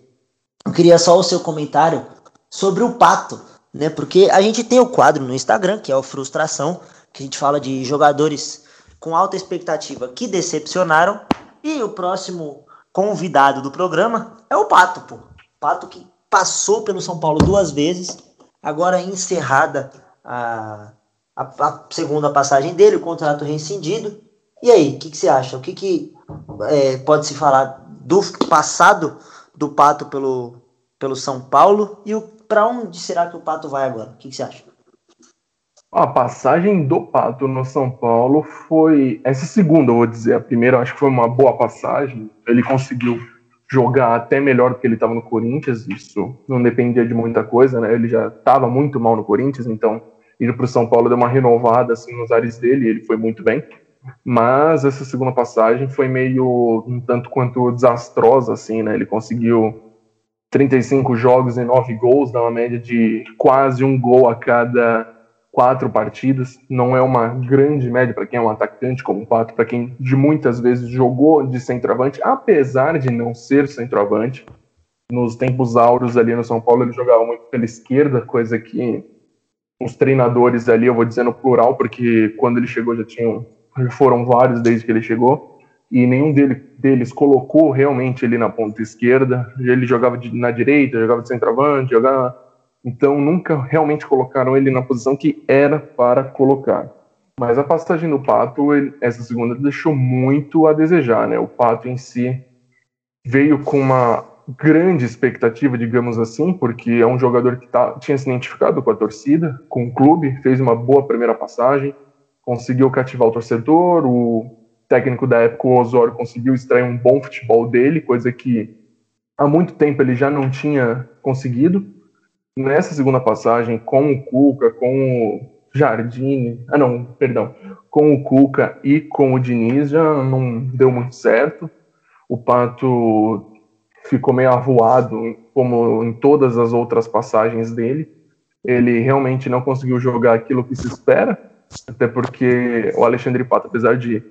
eu queria só o seu comentário sobre o Pato, né? Porque a gente tem o quadro no Instagram, que é o Frustração, que a gente fala de jogadores com alta expectativa que decepcionaram. E o próximo convidado do programa é o Pato, pô. Pato que passou pelo São Paulo duas vezes, agora encerrada a, a, a segunda passagem dele, o contrato rescindido. E aí, o que, que, você acha? O que, que é, pode se falar do passado do Pato pelo, pelo São Paulo e para onde será que o Pato vai agora? O que, que você acha? A passagem do Pato no São Paulo foi essa segunda, eu vou dizer. A primeira, acho que foi uma boa passagem. Ele conseguiu jogar até melhor do que ele estava no Corinthians. Isso não dependia de muita coisa, né? Ele já estava muito mal no Corinthians, então ir para o São Paulo deu uma renovada assim nos ares dele. Ele foi muito bem. Mas essa segunda passagem foi meio um tanto quanto desastrosa, assim, né? Ele conseguiu 35 jogos e 9 gols, dá uma média de quase um gol a cada quatro partidas. Não é uma grande média para quem é um atacante como o Pato, para quem de muitas vezes jogou de centroavante, apesar de não ser centroavante. Nos tempos áureos ali no São Paulo, ele jogava muito pela esquerda, coisa que os treinadores ali, eu vou dizer no plural, porque quando ele chegou já tinham, já foram vários desde que ele chegou, e nenhum dele, deles colocou realmente ele na ponta esquerda. Ele jogava de, na direita, jogava de centroavante, jogava então nunca realmente colocaram ele na posição que era para colocar. Mas a passagem do Pato, ele, essa segunda, deixou muito a desejar, né? O Pato em si veio com uma grande expectativa, digamos assim, porque é um jogador que tá, tinha se identificado com a torcida, com o clube, fez uma boa primeira passagem, conseguiu cativar o torcedor, o técnico da época, o Osório, conseguiu extrair um bom futebol dele, coisa que há muito tempo ele já não tinha conseguido nessa segunda passagem com o Cuca, com o Jardine, ah não, perdão, com o Cuca e com o Diniz já não deu muito certo. O Pato ficou meio avoado, como em todas as outras passagens dele. Ele realmente não conseguiu jogar aquilo que se espera, até porque o Alexandre Pato, apesar de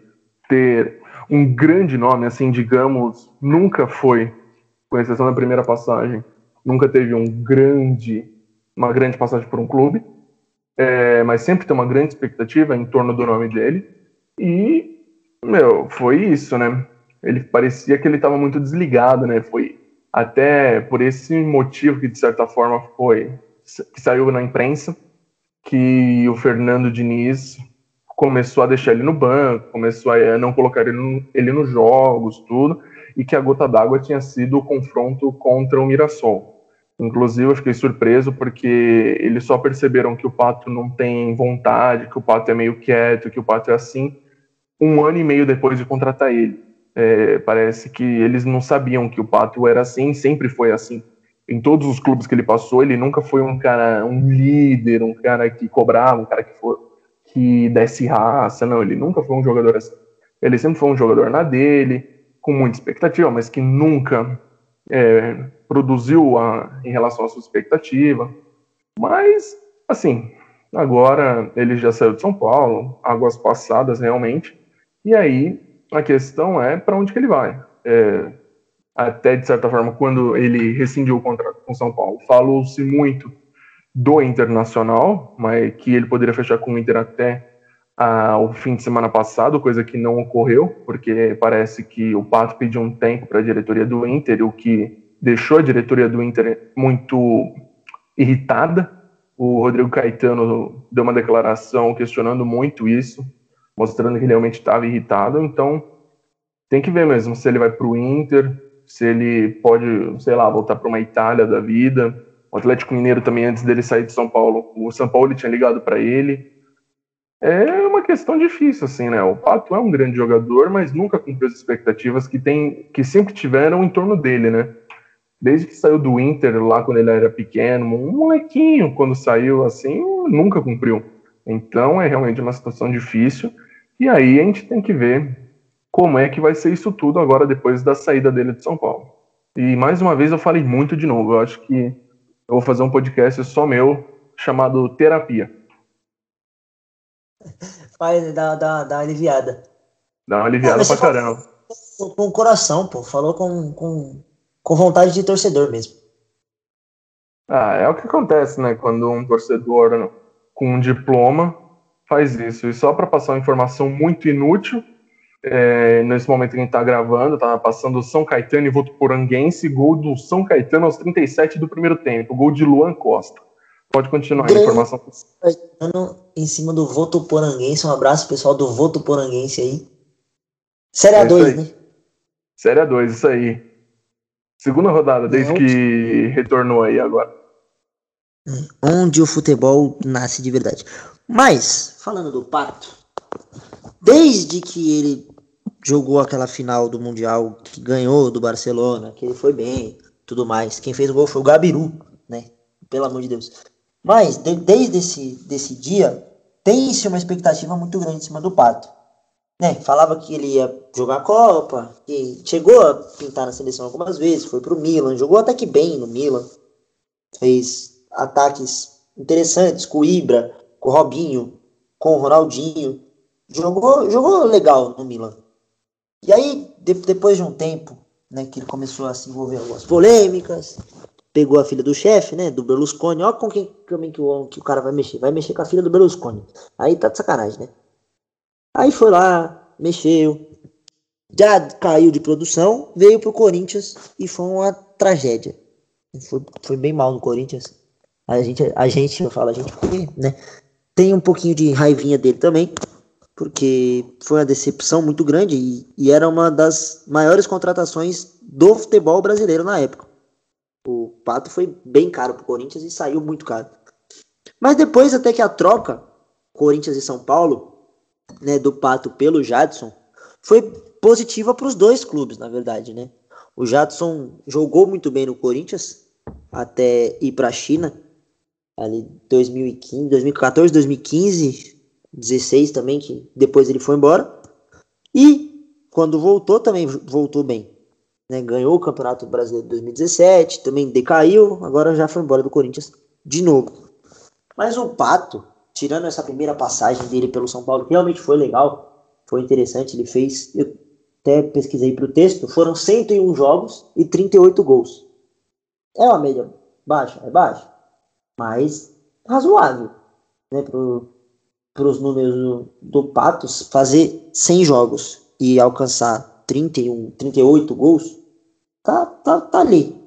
ter um grande nome, assim, digamos, nunca foi, com exceção da primeira passagem, nunca teve um grande, uma grande passagem por um clube, é, mas sempre tem uma grande expectativa em torno do nome dele. E, meu, foi isso, né? Ele parecia que ele estava muito desligado, né? Foi até por esse motivo que, de certa forma, foi que saiu na imprensa, que o Fernando Diniz começou a deixar ele no banco, começou a não colocar ele, no, ele nos jogos, tudo, e que a gota d'água tinha sido o confronto contra o Mirassol. Inclusive, eu fiquei surpreso porque eles só perceberam que o Pato não tem vontade, que o Pato é meio quieto, que o Pato é assim, um ano e meio depois de contratar ele. É, parece que eles não sabiam que o Pato era assim, sempre foi assim. Em todos os clubes que ele passou, ele nunca foi um cara, um líder, um cara que cobrava, um cara que, for, que desse raça, não. Ele nunca foi um jogador assim. Ele sempre foi um jogador na dele, com muita expectativa, mas que nunca é, produziu a, em relação à sua expectativa. Mas, assim, agora ele já saiu de São Paulo, águas passadas realmente, e aí a questão é para onde que ele vai. É, até, de certa forma, quando ele rescindiu o contrato com São Paulo, falou-se muito do Internacional, mas que ele poderia fechar com o Inter até ah, o fim de semana passado, coisa que não ocorreu, porque parece que o Pato pediu um tempo para a diretoria do Inter, o que deixou a diretoria do Inter muito irritada. O Rodrigo Caetano deu uma declaração questionando muito isso, mostrando que realmente estava irritado. Então, tem que ver mesmo se ele vai para o Inter, se ele pode, sei lá, voltar para uma Itália da vida. O Atlético Mineiro também, antes dele sair de São Paulo, o São Paulo tinha ligado para ele. É uma questão difícil, assim, né? O Pato é um grande jogador, mas nunca cumpriu as expectativas que, tem, que sempre tiveram em torno dele, né? Desde que saiu do Inter lá quando ele era pequeno, um molequinho, quando saiu assim, nunca cumpriu. Então é realmente uma situação difícil. E aí a gente tem que ver como é que vai ser isso tudo agora depois da saída dele de São Paulo. E mais uma vez eu falei muito de novo. Eu acho que eu vou fazer um podcast só meu chamado Terapia. Vai dar, dar, dar uma aliviada. Dá uma aliviada ah, pra caramba. Com o coração, pô. Falou com, com, com vontade de torcedor mesmo. Ah, é o que acontece, né? Quando um torcedor com um diploma faz isso. E só para passar uma informação muito inútil, é, nesse momento que a gente está gravando, tá passando São Caetano e Votuporanguense, gol do São Caetano aos 37 do primeiro tempo, gol de Luan Costa. Pode continuar a informação. Caetano em cima do Votuporanguense, um abraço pessoal do Votuporanguense aí. Série é A2, né? Série A2, isso aí. Segunda rodada, desde que retornou aí agora. Onde o futebol nasce de verdade. Mas, falando do Pato, desde que ele jogou aquela final do Mundial que ganhou do Barcelona, que ele foi bem, tudo mais. Quem fez o gol foi o Gabiru, né? Pelo amor de Deus. Mas de, desde esse desse dia tem-se uma expectativa muito grande em cima do Pato. Né? Falava que ele ia jogar a Copa, que chegou a pintar na seleção algumas vezes, foi pro Milan, jogou até que bem no Milan. Fez ataques interessantes com o Ibra, com o Robinho, com o Ronaldinho. Jogou, jogou legal no Milan. E aí, de, depois de um tempo, né, que ele começou a se envolver algumas polêmicas, pegou a filha do chefe, né, do Berlusconi, ó com quem também que o, que o cara vai mexer, vai mexer com a filha do Berlusconi. Aí tá de sacanagem, né? Aí foi lá, mexeu, já caiu de produção, veio pro Corinthians e foi uma tragédia. Foi, foi bem mal no Corinthians. A gente, a gente, eu falo a gente porque, né, tem um pouquinho de raivinha dele também, porque foi uma decepção muito grande e, e, era uma das maiores contratações do futebol brasileiro na época. O Pato foi bem caro para o Corinthians e saiu muito caro. Mas depois até que a troca Corinthians e São Paulo, né, do Pato pelo Jadson, foi positiva para os dois clubes, na verdade, né? O Jadson jogou muito bem no Corinthians até ir para a China, ali 2015, 2014, 2015, 16 também, que depois ele foi embora. E quando voltou, também voltou bem. Né? Ganhou o Campeonato Brasileiro de 2017, também decaiu, agora já foi embora do Corinthians de novo. Mas o Pato, tirando essa primeira passagem dele pelo São Paulo, que realmente foi legal, foi interessante, ele fez, eu até pesquisei para o texto, foram 101 jogos e 38 gols. É uma média baixa, é baixa, mas razoável, né, para os números do, do Patos, fazer 100 jogos e alcançar 31, 38 gols, tá, tá, tá ali.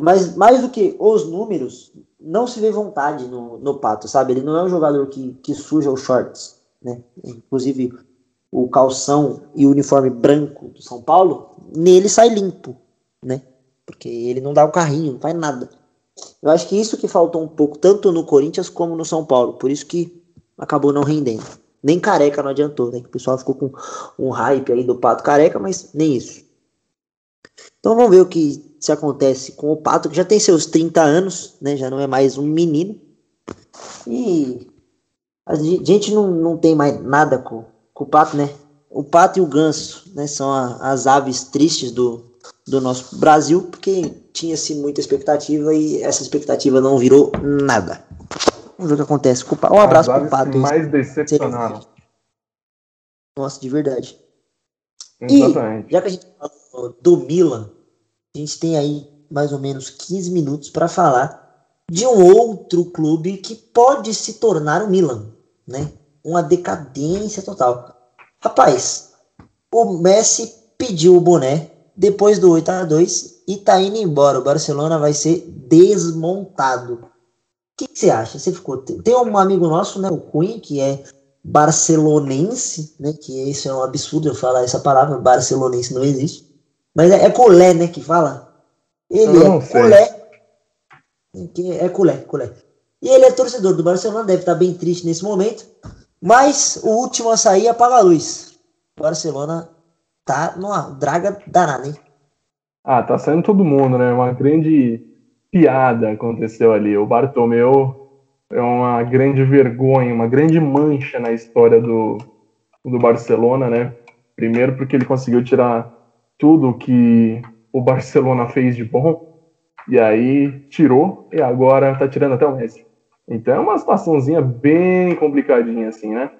Mas mais do que os números, não se vê vontade no, no Pato, sabe? Ele não é um jogador que, que suja os shorts, né? Inclusive, o calção e o uniforme branco do São Paulo, nele sai limpo, né? Porque ele não dá o carrinho, não faz nada. Eu acho que isso que faltou um pouco, tanto no Corinthians como no São Paulo. Por isso que acabou não rendendo. Nem careca não adiantou, né? O pessoal ficou com um hype aí do Pato careca, mas nem isso. Então vamos ver o que se acontece com o Pato, que já tem seus 30 anos, né? Já não é mais um menino. E a gente não, não tem mais nada com, com o Pato, né? O Pato e o Ganso, né? São a, as aves tristes do, do nosso Brasil, porque tinha-se muita expectativa e essa expectativa não virou nada. Vamos ver o que acontece. Um abraço pro Pato. mais decepcionaram. Nossa, de verdade. Exatamente. E, já que a gente falou do Milan, a gente tem aí mais ou menos 15 minutos para falar de um outro clube que pode se tornar o Milan, né? uma decadência total. Rapaz, o Messi pediu o boné depois do 8 a 2 e tá indo embora. O Barcelona vai ser desmontado. O que, que você acha? Você ficou. Tem um amigo nosso, né, o Cunha, que é barcelonense, né? Que isso é um absurdo eu falar essa palavra, barcelonense não existe. Mas é, é culé, né, que fala? Ele é culé. É culé, culé. E ele é torcedor do Barcelona, deve estar bem triste nesse momento. Mas o último a sair apaga a luz. O Barcelona tá numa draga danada, hein? Ah, tá saindo todo mundo, né? Uma grande piada aconteceu ali. O Bartomeu é uma grande vergonha, uma grande mancha na história do, do Barcelona, né? Primeiro porque ele conseguiu tirar tudo que o Barcelona fez de bom, e aí tirou, e agora tá tirando até o Messi. Então é uma situaçãozinha bem complicadinha, assim, né?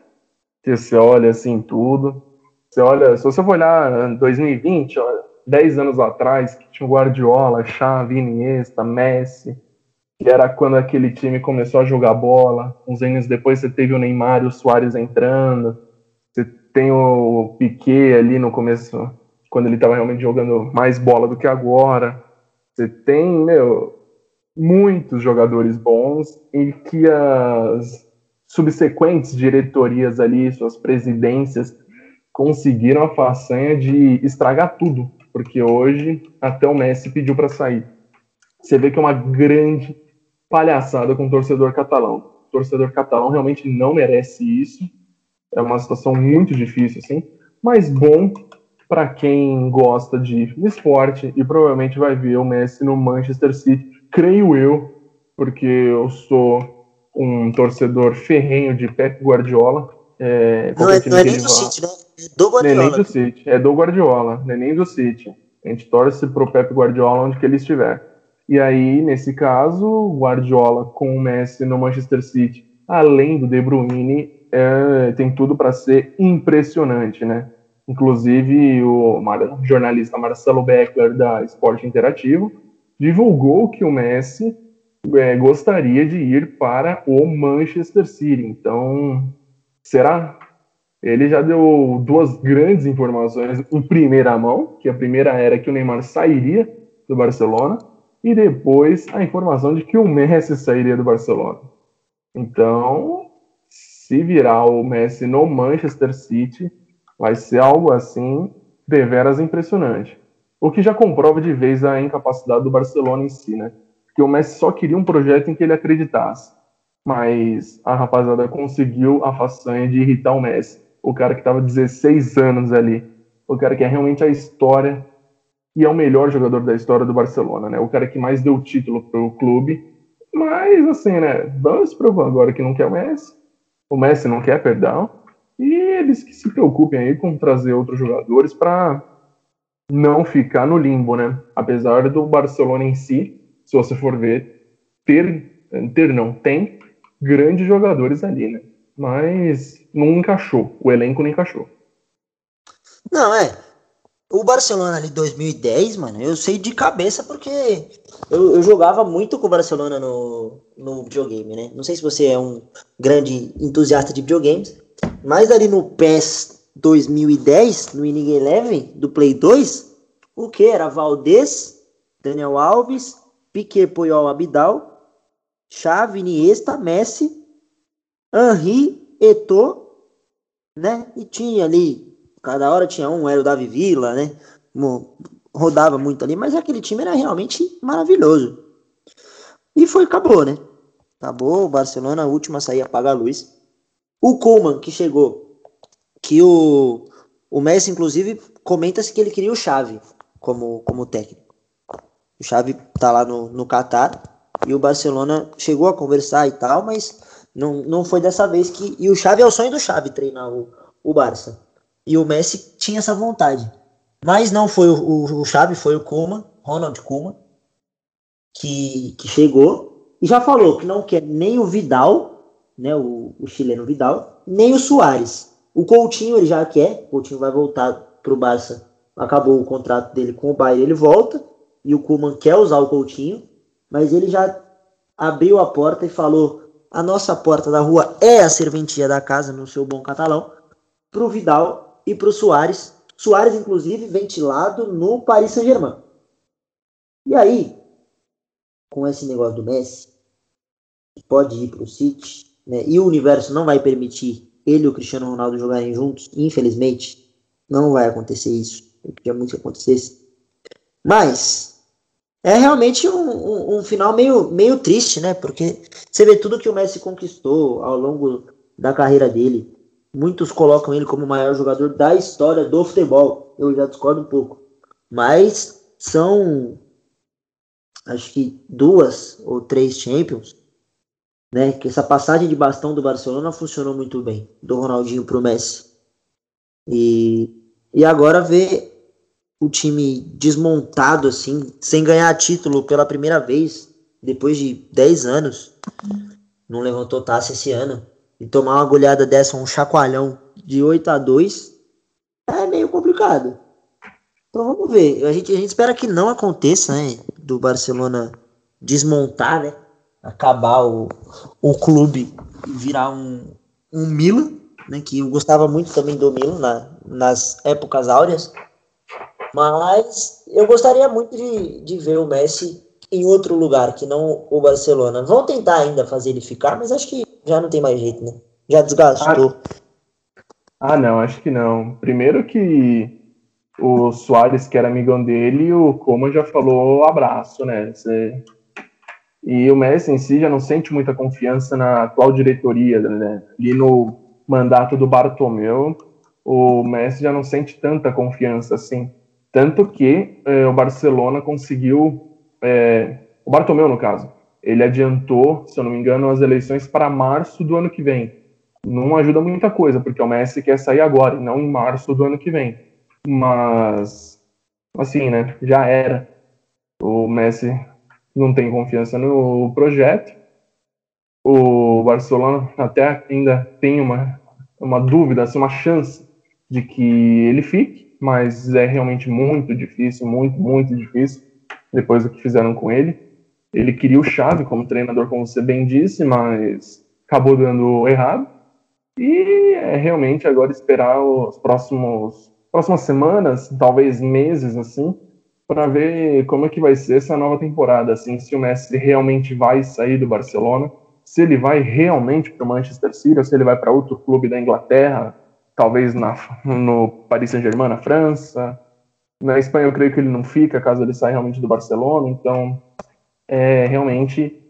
Você olha assim tudo. Você olha, se você for olhar 2020, olha, 10 anos atrás, que tinha Guardiola, Xavi, Iniesta, Messi, que era quando aquele time começou a jogar bola. Uns anos depois você teve o Neymar e o Soares entrando. Você tem o Piquet ali no começo, quando ele estava realmente jogando mais bola do que agora. Você tem, meu, muitos jogadores bons e que as subsequentes diretorias ali, suas presidências, conseguiram a façanha de estragar tudo, porque hoje até o Messi pediu para sair. Você vê que é uma grande palhaçada com o torcedor catalão. O torcedor catalão realmente não merece isso. É uma situação muito difícil, assim, mas bom para quem gosta de esporte e provavelmente vai ver o Messi no Manchester City creio eu, porque eu sou um torcedor ferrenho de Pep Guardiola. É, não, é, não é nem do City, né? Do Guardiola. Nem do City, é do Guardiola, nem do City. A gente torce pro Pep Guardiola onde que ele estiver. E aí, nesse caso, Guardiola com o Messi no Manchester City, além do De Bruyne, é, tem tudo para ser impressionante, né? Inclusive, o jornalista Marcelo Beckler, da Esporte Interativo, divulgou que o Messi é, gostaria de ir para o Manchester City. Então, será? Ele já deu duas grandes informações em primeira mão, que a primeira era que o Neymar sairia do Barcelona, e depois a informação de que o Messi sairia do Barcelona. Então, se virar o Messi no Manchester City, vai ser algo assim deveras impressionante. O que já comprova de vez a incapacidade do Barcelona em si, né? Porque o Messi só queria um projeto em que ele acreditasse. Mas a rapaziada conseguiu a façanha de irritar o Messi. O cara que estava 16 anos ali. O cara que é realmente a história e é o melhor jogador da história do Barcelona, né? O cara que mais deu título pro clube. Mas, assim, né? Vamos provar agora que não quer o Messi. O Messi não quer, perdão. E eles que se preocupem aí com trazer outros jogadores para não ficar no limbo, né? Apesar do Barcelona em si, se você for ver, ter, ter não, tem grandes jogadores ali, né? Mas não encaixou, o elenco não encaixou. Não, é. O Barcelona ali 2010, mano, eu sei de cabeça porque eu, eu jogava muito com o Barcelona no, no videogame, né? Não sei se você é um grande entusiasta de videogames, mas ali no PES 2010, no Inning Eleven, do Play 2, o que? Era Valdez, Daniel Alves, Piquet Puyol Abidal, Xavi, Iniesta, Messi, Henri, Eto'o, né? E tinha ali, cada hora tinha um, era o Davi Villa, né? Rodava muito ali, mas aquele time era realmente maravilhoso. E foi, acabou, né? Acabou, o Barcelona, a última a sair apaga a luz. O Koeman, que chegou que o, o Messi, inclusive, comenta-se que ele queria o Xavi como, como técnico. O Xavi tá lá no, no Qatar e o Barcelona chegou a conversar e tal, mas não, não foi dessa vez que. E o Xavi é o sonho do Xavi treinar o, o Barça. E o Messi tinha essa vontade. Mas não foi o, o, o foi o Kuma, Ronald Kuma, que, que chegou e já falou que não quer nem o Vidal, né, o, o chileno Vidal, nem o Soares. O Coutinho ele já quer, o Coutinho vai voltar para o Barça. Acabou o contrato dele com o Bayern, ele volta. E o Kuman quer usar o Coutinho, mas ele já abriu a porta e falou a nossa porta da rua é a serventia da casa, no seu bom catalão, para o Vidal e para o Soares. Soares, inclusive, ventilado no Paris Saint-Germain. E aí, com esse negócio do Messi, pode ir para o City, né? e o universo não vai permitir ele e o Cristiano Ronaldo jogarem juntos, infelizmente, não vai acontecer isso. Eu queria muito que acontecesse. Mas é realmente um, um, um, final meio, meio triste, né? Porque você vê tudo que o Messi conquistou ao longo da carreira dele. Muitos colocam ele como o maior jogador da história do futebol. Eu já discordo um pouco. Mas são, acho que duas ou três Champions né? Que essa passagem de bastão do Barcelona funcionou muito bem, do Ronaldinho pro Messi. E, e agora ver o time desmontado assim, sem ganhar título pela primeira vez depois de 10 anos. Não levantou taça esse ano. E tomar uma goleada dessa, um chacoalhão de 8 a 2 é meio complicado. Então vamos ver. A gente, a gente espera que não aconteça, né? Do Barcelona desmontar, né? acabar o, o clube virar um, um Milan, né, que eu gostava muito também do Milan na, nas épocas áureas, mas eu gostaria muito de, de ver o Messi em outro lugar que não o Barcelona. Vão tentar ainda fazer ele ficar, mas acho que já não tem mais jeito, né? Já desgastou. Ah, ah não, acho que não. Primeiro que o Soares, que era amigão dele, o Coma já falou abraço, né? Você e o Messi em si já não sente muita confiança na atual diretoria, né? E no mandato do Bartomeu, o Messi já não sente tanta confiança assim. Tanto que é, o Barcelona conseguiu. É, o Bartomeu, no caso, ele adiantou, se eu não me engano, as eleições para março do ano que vem. Não ajuda muita coisa, porque o Messi quer sair agora, não em março do ano que vem. Mas, assim, né? Já era. O Messi não tem confiança no projeto. O Barcelona até ainda tem uma, uma dúvida, assim, uma chance de que ele fique, mas é realmente muito difícil, muito, muito difícil, depois do que fizeram com ele. Ele queria o Xavi como treinador, como você bem disse, mas acabou dando errado. E é realmente agora esperar os próximos próximas semanas, talvez meses assim, para ver como é que vai ser essa nova temporada, assim, se o Messi realmente vai sair do Barcelona, se ele vai realmente para o Manchester City, ou se ele vai para outro clube da Inglaterra, talvez na, no Paris Saint-Germain, na França. Na Espanha eu creio que ele não fica, caso ele saia realmente do Barcelona, então é realmente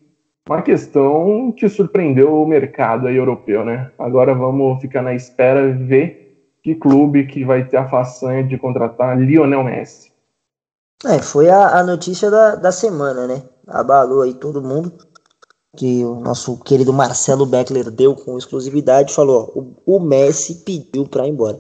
uma questão que surpreendeu o mercado aí europeu, né? Agora vamos ficar na espera ver que clube que vai ter a façanha de contratar Lionel Messi. É, foi a, a notícia da, da semana, né? Abalou aí todo mundo. Que o nosso querido Marcelo Beckler deu com exclusividade. Falou: ó, o, o Messi pediu pra ir embora.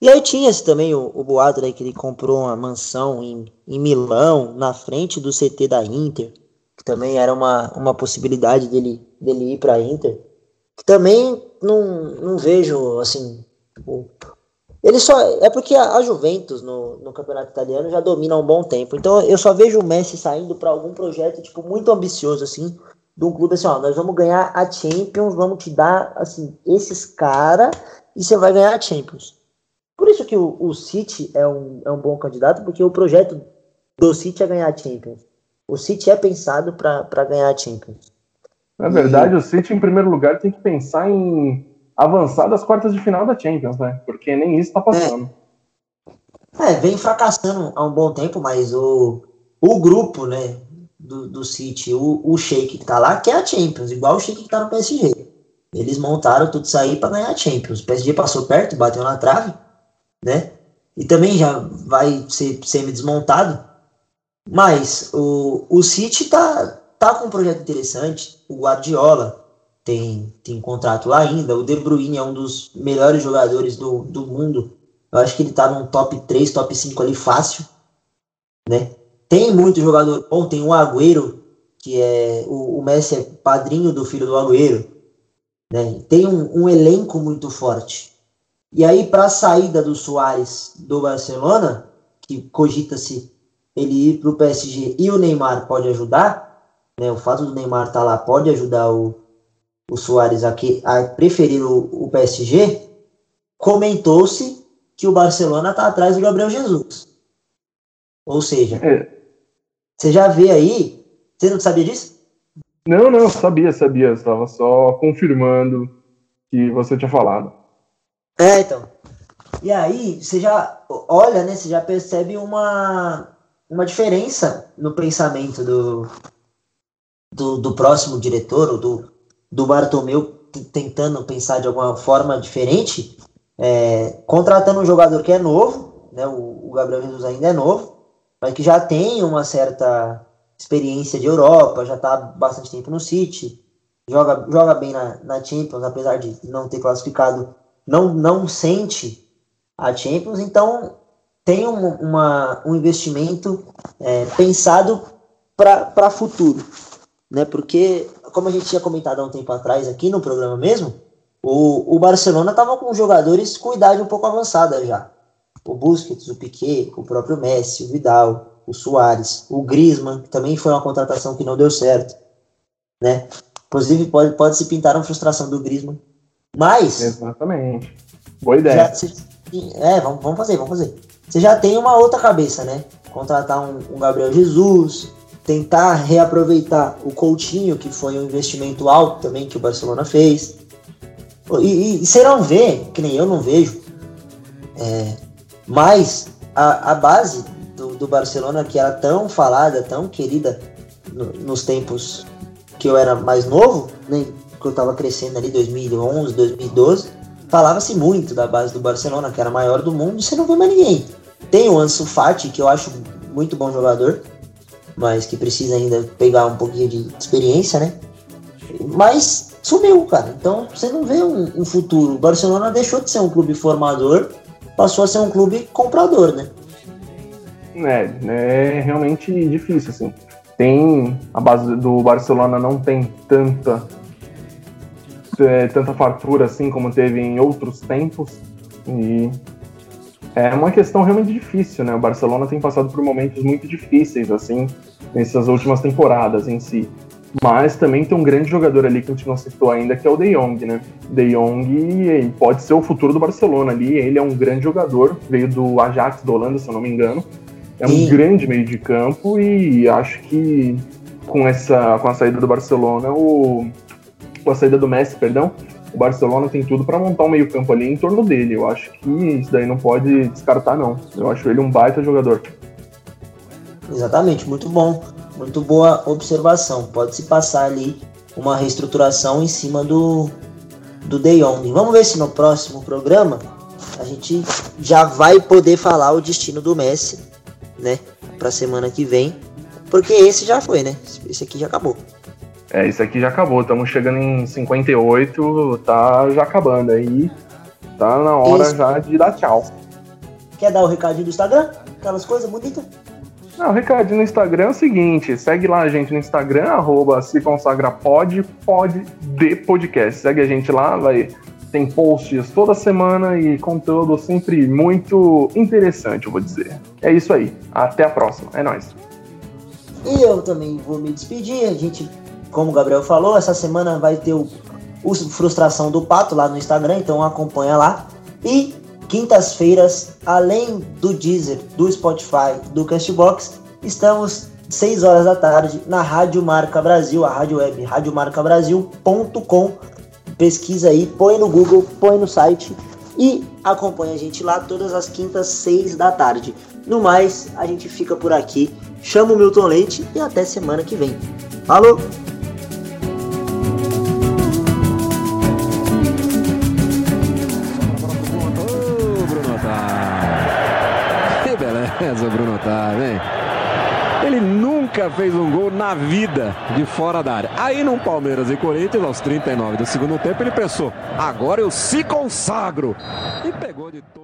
E aí tinha-se também o, o boato né, que ele comprou uma mansão em, em Milão, na frente do CT da Inter. Que também era uma, uma possibilidade dele, dele ir pra Inter. Também não, não vejo, assim, tipo, ele só. É porque a, Juventus no, no campeonato italiano já domina há um bom tempo. Então eu só vejo o Messi saindo para algum projeto, tipo, muito ambicioso, assim, de um clube assim, ó, nós vamos ganhar a Champions, vamos te dar, assim, esses caras e você vai ganhar a Champions. Por isso que o, o City é um, é um bom candidato, porque o projeto do City é ganhar a Champions. O City é pensado para ganhar a Champions. Na verdade, e... o City, em primeiro lugar, tem que pensar em avançar das quartas de final da Champions, né? Porque nem isso tá passando. É, é vem fracassando há um bom tempo, mas o, o grupo, né, do, do City, o, o Sheik que tá lá, quer a Champions, igual o Sheik que tá no PSG. Eles montaram tudo isso aí para ganhar a Champions. O PSG passou perto, bateu na trave, né? E também já vai ser semi-desmontado. Mas o, o City tá, tá com um projeto interessante. O Guardiola, tem, tem contrato lá ainda. O De Bruyne é um dos melhores jogadores do, do mundo. Eu acho que ele tá num top 3, top 5 ali fácil, né? Tem muito jogador bom, tem o Agüero, que é o, o Messi é padrinho do filho do Agüero, né? Tem um, um elenco muito forte. E aí para a saída do Soares do Barcelona, que cogita-se ele ir para o PSG e o Neymar pode ajudar, né? O fato do Neymar estar tá lá pode ajudar o, o Soares aqui a preferir o, o PSG, comentou-se que o Barcelona está atrás do Gabriel Jesus. Ou seja, é. Você já vê aí. Você não sabia disso? Não, não, sabia, sabia. Estava só confirmando que você tinha falado. É, então. E aí, você já olha, né? Você já percebe uma, uma diferença no pensamento do, do, do próximo diretor, ou do, do Bartomeu, tentando pensar de alguma forma diferente, é, contratando um jogador que é novo, né? O, o Gabriel Jesus ainda é novo, mas que já tem uma certa experiência de Europa, já está bastante tempo no City, joga, joga bem na, na Champions, apesar de não ter classificado, não, não sente a Champions, então tem um, uma, um investimento é, pensado para futuro, né? Porque, como a gente tinha comentado há um tempo atrás aqui no programa mesmo, o, o Barcelona estava com jogadores com idade um pouco avançada já. O Busquets, o Piquet, o próprio Messi, o Vidal, o Soares, o Griezmann, que também foi uma contratação que não deu certo, né? Inclusive pode, pode se pintar uma frustração do Griezmann, mas... Exatamente. Boa ideia. Já, é, vamos, vamos fazer, vamos fazer. Você já tem uma outra cabeça, né? Contratar um, um Gabriel Jesus, tentar reaproveitar o Coutinho, que foi um investimento alto também que o Barcelona fez. E, e, e você não vê, que nem eu não vejo, é, mas a, a base do, do, Barcelona, que era tão falada, tão querida no, nos tempos que eu era mais novo, que eu estava crescendo ali, 2011, 2012, falava-se muito da base do Barcelona, que era a maior do mundo, você não vê mais ninguém. Tem o Ansu Fati, que eu acho muito bom jogador, mas que precisa ainda pegar um pouquinho de experiência, né? Mas sumiu, cara. Então você não vê um, um futuro. O Barcelona deixou de ser um clube formador, passou a ser um clube comprador, né? É, é realmente difícil, assim. Tem. A base do Barcelona não tem tanta é, tanta fartura assim como teve em outros tempos. E é uma questão realmente difícil, né? O Barcelona tem passado por momentos muito difíceis, assim, nessas últimas temporadas em si. Mas também tem um grande jogador ali que a gente não citou ainda, que é o De Jong, né? De Jong pode ser o futuro do Barcelona ali. Ele é um grande jogador, veio do Ajax da Holanda, se eu não me engano. É um Sim. grande meio de campo e acho que com essa com a saída do Barcelona, o com a saída do Messi, perdão, o Barcelona tem tudo para montar um meio-campo ali em torno dele. Eu acho que isso daí não pode descartar, não. Eu acho ele um baita jogador. Exatamente, muito bom. Muito boa observação. Pode se passar ali uma reestruturação em cima do, do De Jong. Vamos ver se no próximo programa a gente já vai poder falar o destino do Messi, né? Pra semana que vem. Porque esse já foi, né? Esse aqui já acabou. É, isso aqui já acabou. Estamos chegando em 58, tá já acabando. Aí tá na hora já de dar tchau. Quer dar o recadinho do Instagram? Aquelas coisas bonitas? Não, o recadinho no Instagram é o seguinte: segue lá a gente no Instagram, arroba se consagra de podcast. Segue a gente lá, vai. Tem posts toda semana e conteúdo sempre muito interessante, eu vou dizer. É isso aí. Até a próxima. É nóis. E eu também vou me despedir. A gente como o Gabriel falou, essa semana vai ter o, o Frustração do Pato lá no Instagram, então acompanha lá. E quintas-feiras, além do Deezer, do Spotify, do Castbox, estamos 6 horas da tarde na Rádio Marca Brasil, a rádio web radiomarcabrasil.com. Pesquisa aí, põe no Google, põe no site e acompanha a gente lá todas as quintas, 6 da tarde. No mais, a gente fica por aqui. Chama o Milton Leite e até semana que vem. Falou! Fez um gol na vida de fora da área. Aí no Palmeiras e Corinthians, aos 39 do segundo tempo, ele pensou: agora eu se consagro. E pegou de todo.